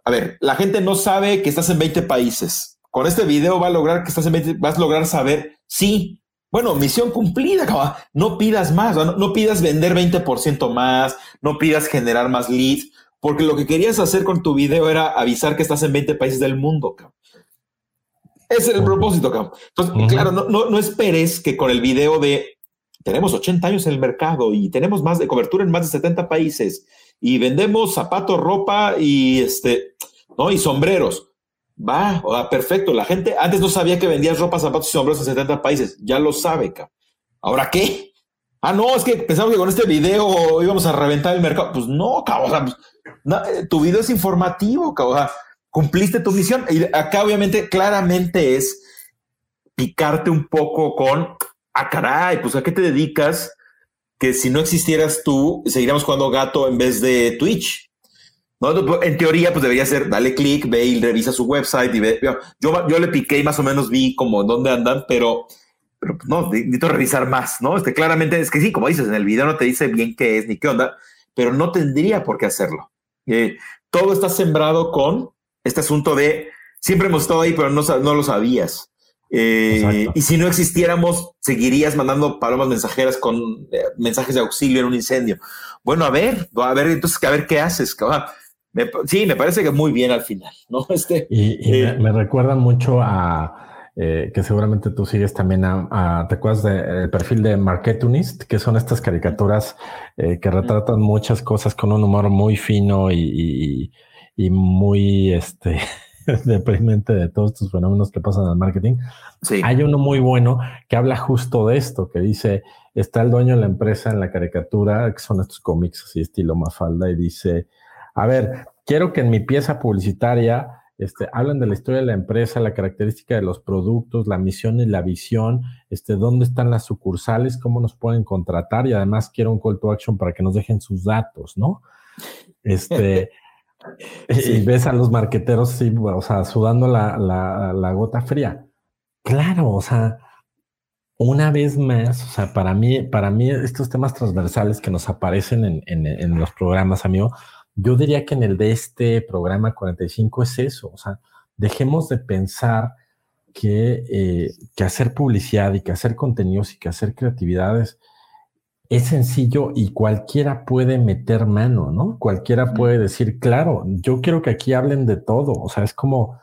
a ver, la gente no sabe que estás en 20 países. Con este video va a lograr que estás en 20, vas a lograr saber, sí, bueno, misión cumplida, no pidas más, no, no pidas vender 20% más, no pidas generar más leads porque lo que querías hacer con tu video era avisar que estás en 20 países del mundo. Ese es el propósito. Cabrón. Entonces, claro, no, no, esperes que con el video de tenemos 80 años en el mercado y tenemos más de cobertura en más de 70 países y vendemos zapatos, ropa y este, ¿no? Y sombreros. Va, perfecto. La gente antes no sabía que vendías ropa, zapatos y sombreros en 70 países. Ya lo sabe, cabrón. ¿Ahora qué? Ah, no, es que pensamos que con este video íbamos a reventar el mercado. Pues no, cabrón. Eh, tu video es informativo, cabrón. cumpliste tu misión. Y acá, obviamente, claramente es picarte un poco con, ah, caray, pues a qué te dedicas, que si no existieras tú, seguiríamos jugando gato en vez de Twitch. ¿No? En teoría, pues debería ser, dale clic, ve y revisa su website y ve. Yo, yo le piqué y más o menos vi como dónde andan, pero pero pues, no, necesito revisar más, ¿no? Este, claramente es que sí, como dices, en el video no te dice bien qué es ni qué onda, pero no tendría por qué hacerlo. Eh, todo está sembrado con este asunto de siempre hemos estado ahí, pero no, no lo sabías. Eh, y si no existiéramos, seguirías mandando palomas mensajeras con eh, mensajes de auxilio en un incendio. Bueno, a ver, a ver, entonces, a ver qué haces. sí, me parece que muy bien al final, ¿no? Este, y, me, me, recuerda mucho a eh, que seguramente tú sigues también a, ¿te acuerdas del perfil de Marketunist? Que son estas caricaturas eh, que retratan muchas cosas con un humor muy fino y, muy este, deprimente de todos estos fenómenos que pasan en el marketing. Sí. Hay uno muy bueno que habla justo de esto, que dice, está el dueño de la empresa en la caricatura, que son estos cómics así estilo Mafalda, y dice, a ver, quiero que en mi pieza publicitaria este, hablan de la historia de la empresa, la característica de los productos, la misión y la visión, este, dónde están las sucursales, cómo nos pueden contratar y además quiero un call to action para que nos dejen sus datos, ¿no? Este, y ves a los marqueteros, sí, o sea, sudando la, la, gota fría. Claro, o sea, una vez más, o sea, para mí, para mí estos temas transversales que nos aparecen en, en, en los programas, amigo, yo diría que en el de este programa 45 es eso, o sea, dejemos de pensar que, eh, que hacer publicidad y que hacer contenidos y que hacer creatividades es sencillo y cualquiera puede meter mano, ¿no? Cualquiera puede decir, claro, yo quiero que aquí hablen de todo, o sea, es como,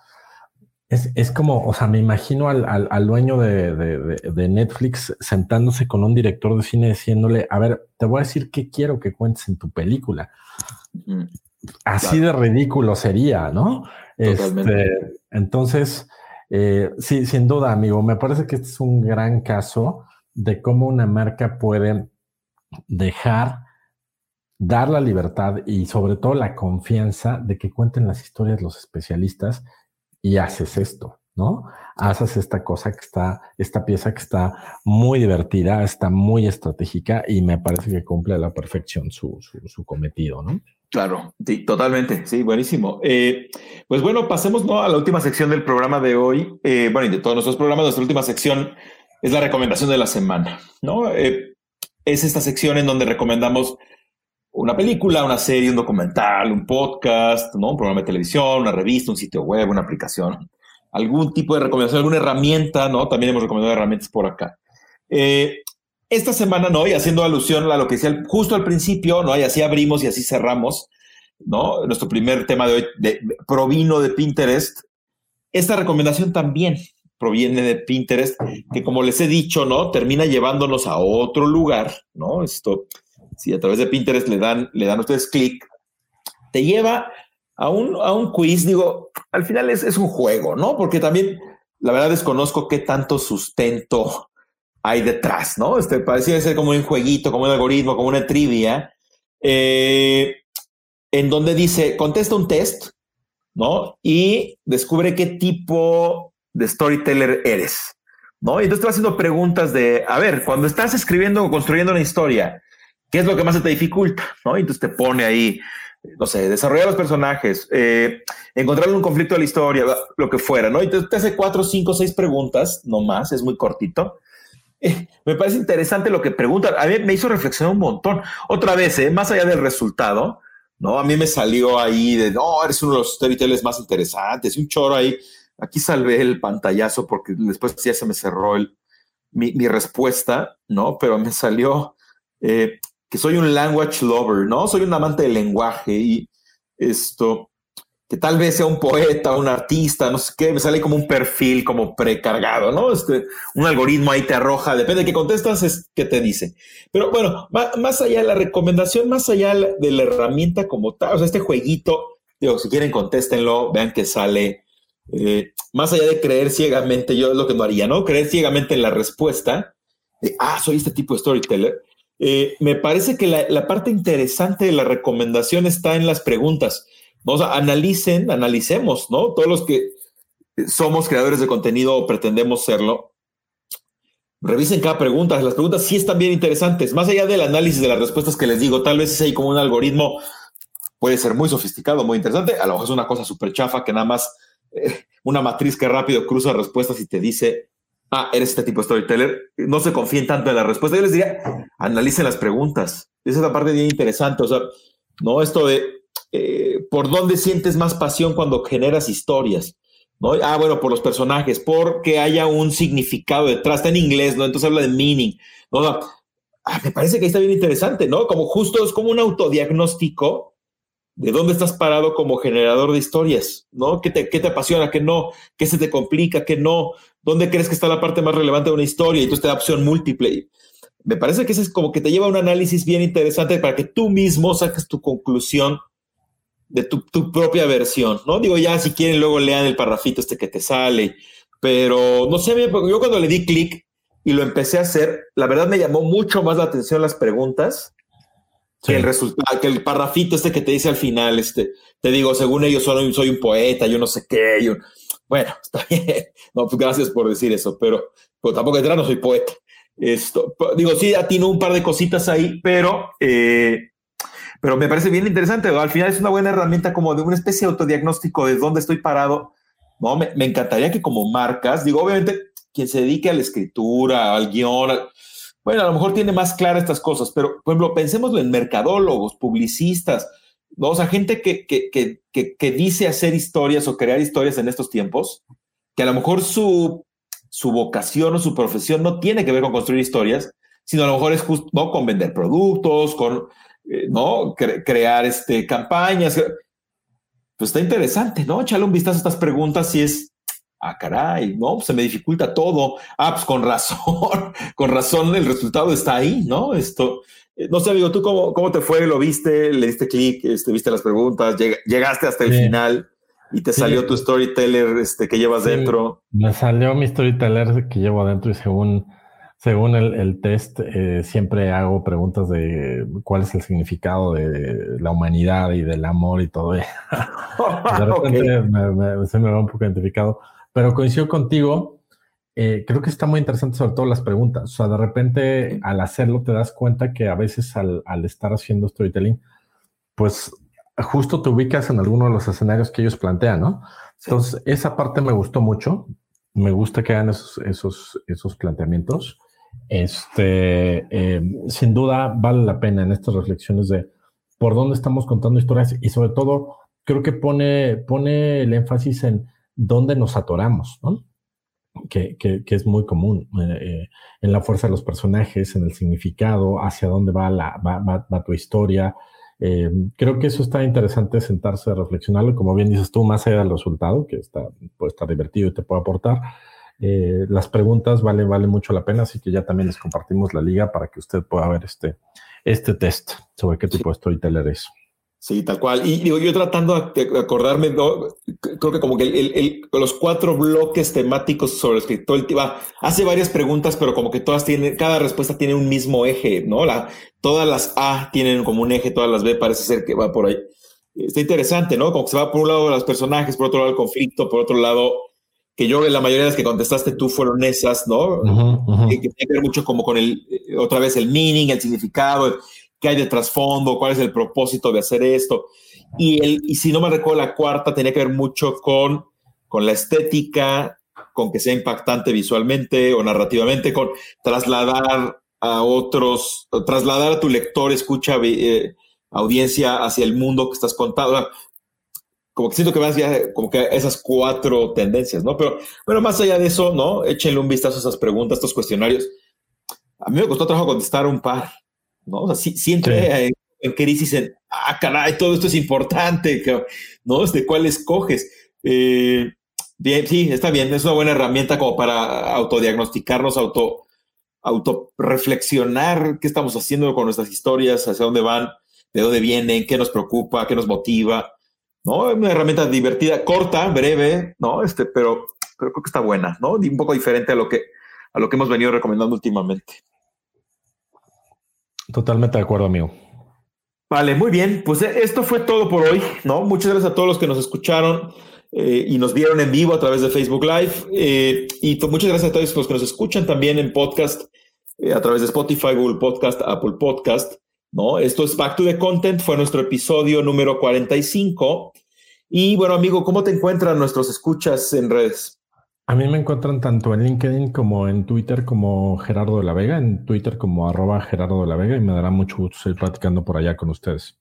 es, como, o sea, me imagino al, al, dueño de, de, Netflix sentándose con un director de cine diciéndole, a ver, te voy a decir qué quiero que cuentes en tu película. Así de ridículo sería, ¿no? Este, entonces, eh, sí, sin duda, amigo, me parece que este es un gran caso de cómo una marca puede dejar, dar la libertad y sobre todo la confianza de que cuenten las historias los especialistas y haces esto, ¿no? Haces esta cosa que está, esta pieza que está muy divertida, está muy estratégica y me parece que cumple a la perfección su, su cometido, ¿no? Claro, sí, totalmente, sí, buenísimo. Eh, pues bueno, pasemos ¿no? a la última sección del programa de hoy. Eh, bueno, y de todos nuestros programas, nuestra última sección es la recomendación de la semana, ¿no? Eh, es esta sección en donde recomendamos una película, una serie, un documental, un podcast, ¿no? Un programa de televisión, una revista, un sitio web, una aplicación, algún tipo de recomendación, alguna herramienta, ¿no? También hemos recomendado herramientas por acá. Eh, esta semana, ¿no? Y haciendo alusión a lo que decía justo al principio, ¿no? Y así abrimos y así cerramos, ¿no? Nuestro primer tema de hoy provino de Pinterest. Esta recomendación también proviene de Pinterest, que como les he dicho, ¿no? Termina llevándonos a otro lugar, ¿no? Esto, si a través de Pinterest le dan, le dan ustedes clic, te lleva a un, a un quiz, digo, al final es, es un juego, ¿no? Porque también, la verdad, desconozco qué tanto sustento hay detrás, ¿no? Este parecía ser como un jueguito, como un algoritmo, como una trivia, eh, en donde dice, contesta un test, ¿no? Y descubre qué tipo de storyteller eres, ¿no? Y entonces te va haciendo preguntas de, a ver, cuando estás escribiendo o construyendo una historia, ¿qué es lo que más se te dificulta? ¿no? Entonces te pone ahí, no sé, desarrollar los personajes, eh, encontrar un conflicto de la historia, lo que fuera, ¿no? Y entonces te hace cuatro, cinco, seis preguntas, no más, es muy cortito. me parece interesante lo que preguntan. A mí me hizo reflexionar un montón. Otra vez, ¿eh? más allá del resultado, ¿no? A mí me salió ahí de, no, eres uno de los storytellers más interesantes, un choro ahí. Aquí salvé el pantallazo porque después ya se me cerró el, mi, respuesta, ¿no? Pero me salió eh, que soy un language lover, ¿no? Soy un amante del lenguaje y esto, que tal vez sea un poeta, un artista, no sé qué, me sale como un perfil como precargado, ¿no? Este, un algoritmo ahí te arroja, depende de qué contestas, es qué te dice. Pero bueno, más, allá de la recomendación, más allá de la herramienta como tal, o sea, este jueguito, digo, si quieren contéstenlo, vean que sale, eh, más allá de creer ciegamente, yo es lo que no haría, ¿no? Creer ciegamente en la respuesta, de, ah, soy este tipo de storyteller. Eh, me parece que la, parte interesante de la recomendación está en las preguntas o sea, analicen, analicemos, ¿no? Todos los que somos creadores de contenido o pretendemos serlo, revisen cada pregunta. Las preguntas sí están bien interesantes. Más allá del análisis de las respuestas que les digo, tal vez es ahí como un algoritmo, puede ser muy sofisticado, muy interesante. A lo mejor es una cosa súper chafa que nada más eh, una matriz que rápido cruza respuestas y te dice ah, eres este tipo de storyteller, no se confíen tanto en la respuesta. Yo les diría, analicen las preguntas. Esa es la parte bien interesante. O sea, no esto de eh, por dónde sientes más pasión cuando generas historias. ¿no? Ah, bueno, por los personajes, porque haya un significado detrás. Está en inglés, ¿no? Entonces habla de meaning. ¿no? Ah, me parece que está bien interesante, ¿no? Como justo es como un autodiagnóstico de dónde estás parado como generador de historias, ¿no? ¿Qué te, qué te apasiona, qué no? ¿Qué se te complica, qué no? ¿Dónde crees que está la parte más relevante de una historia? Y entonces te da opción múltiple. Me parece que eso es como que te lleva a un análisis bien interesante para que tú mismo saques tu conclusión de tu, propia versión, ¿no? Digo, ya si quieren luego lean el parrafito este que te sale, pero no sé, yo cuando le di clic y lo empecé a hacer, la verdad me llamó mucho más la atención las preguntas que el resultado, que el parrafito este que te dice al final, este, te digo, según ellos soy, soy un poeta, yo no sé qué, yo, bueno, está bien. No, pues gracias por decir eso, pero, pues tampoco detrás no soy poeta. Esto, digo, sí, atino un par de cositas ahí, pero, eh, pero me parece bien interesante. Al final es una buena herramienta como de una especie de autodiagnóstico de dónde estoy parado. No, me, me encantaría que como marcas, digo, obviamente, quien se dedique a la escritura, al guion, bueno, a lo mejor tiene más claras estas cosas, pero por ejemplo, pensémoslo en mercadólogos, publicistas, ¿no? O sea, gente que, que, que, que, dice hacer historias o crear historias en estos tiempos, que a lo mejor su, su vocación o su profesión no tiene que ver con construir historias, sino a lo mejor es justo ¿no? con vender productos, con eh, ¿no? crear este, campañas. Pues está interesante, ¿no? Echarle un vistazo a estas preguntas si es, ah, caray, ¿no? Se me dificulta todo. Ah, pues con razón, con razón el resultado está ahí, ¿no? Esto, no sé, amigo, ¿tú cómo, cómo te fue? ¿Lo viste? ¿Le diste clic? Este, ¿Viste las preguntas? ¿Llegaste hasta el final? y te salió tu storyteller este, que llevas dentro. Me salió mi storyteller que llevo adentro y según, según el, test eh, siempre hago preguntas de cuál es el significado de la humanidad y del amor y todo. de repente se me va un poco identificado, pero coincido contigo. Eh, creo que está muy interesante sobre todo las preguntas. O sea, de repente al hacerlo te das cuenta que a veces al, al estar haciendo storytelling, pues justo te ubicas en alguno de los escenarios que ellos plantean, ¿no? Entonces, esa parte me gustó mucho. Me gusta que hagan esos, esos, esos planteamientos. Este, em, sin duda, vale la pena en estas reflexiones de por dónde estamos contando historias y sobre todo, creo que pone, pone el énfasis en dónde nos atoramos, ¿no? Que, que, que es muy común eh, en la fuerza de los personajes, en el significado, hacia dónde va, la, va, va, va tu historia, eh, creo que eso está interesante sentarse a reflexionarlo como bien dices tú, más allá del resultado, que está, puede estar divertido y te puede aportar, eh, las preguntas valen, vale mucho la pena, así que ya también les compartimos la liga para que usted pueda ver este, este test sobre qué tipo de storyteller es. Sí, tal cual. Y digo, yo tratando de acordarme, creo que como que el, los cuatro bloques temáticos sobre el escritor hace varias preguntas, pero como que todas tienen, cada respuesta tiene un mismo eje, ¿no? La, todas las A tienen como un eje, todas las B parece ser que va por ahí. Está interesante, ¿no? Como que se va por un lado los personajes, por otro lado el conflicto, por otro lado, que yo la mayoría de las que contestaste tú fueron esas, ¿no? Que, tiene que ver mucho como con el, otra vez el meaning, el significado, qué hay de trasfondo, cuál es el propósito de hacer esto. Y, el, y si no me recuerdo, la cuarta tenía que ver mucho con, con la estética, con que sea impactante visualmente o narrativamente, con trasladar a otros, trasladar a tu lector, escucha, eh, audiencia hacia el mundo que estás contando. Como que siento que vas ya como que esas cuatro tendencias, ¿no? Pero bueno, más allá de eso, ¿no? Échenle un vistazo a esas preguntas, estos cuestionarios. A mí me costó trabajo contestar un par. ¿No? O sea, sí, entré en, crisis en, ah, caray, todo esto es importante, ¿no? ¿De cuál escoges? Eh, bien, sí, está bien, es una buena herramienta como para autodiagnosticarnos, auto, autoreflexionar qué estamos haciendo con nuestras historias, hacia dónde van, de dónde vienen, qué nos preocupa, qué nos motiva, ¿no? Es una herramienta divertida, corta, breve, ¿no? Este, pero, pero creo que está buena, ¿no? Y un poco diferente a lo que, a lo que hemos venido recomendando últimamente. Totalmente de acuerdo, amigo. Vale, muy bien. Pues eh, esto fue todo por hoy, ¿no? Muchas gracias a todos los que nos escucharon eh, y nos vieron en vivo a través de Facebook Live. Eh, y muchas gracias a todos los que nos escuchan también en podcast a través de Spotify, Google Podcast, Apple Podcast, ¿no? Esto es Back to the Content, fue nuestro episodio número 45. Y bueno, amigo, ¿cómo te encuentran nuestros escuchas en redes? A mí me encuentran tanto en LinkedIn como en Twitter como Gerardo de la Vega, en Twitter como arroba Gerardo de la Vega y me dará mucho gusto seguir platicando por allá con ustedes.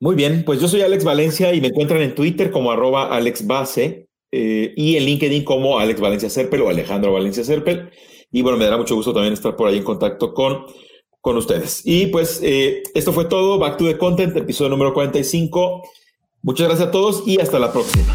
Muy bien, pues yo soy Alex Valencia y me encuentran en Twitter como arroba Alex Base eh, y en LinkedIn como Alex Valencia Serpel o Alejandro Valencia Serpel. Y bueno, me dará mucho gusto también estar por ahí en contacto con, con ustedes. Y pues eh, esto fue todo. Back to the Content, episodio número 45. Muchas gracias a todos y hasta la próxima.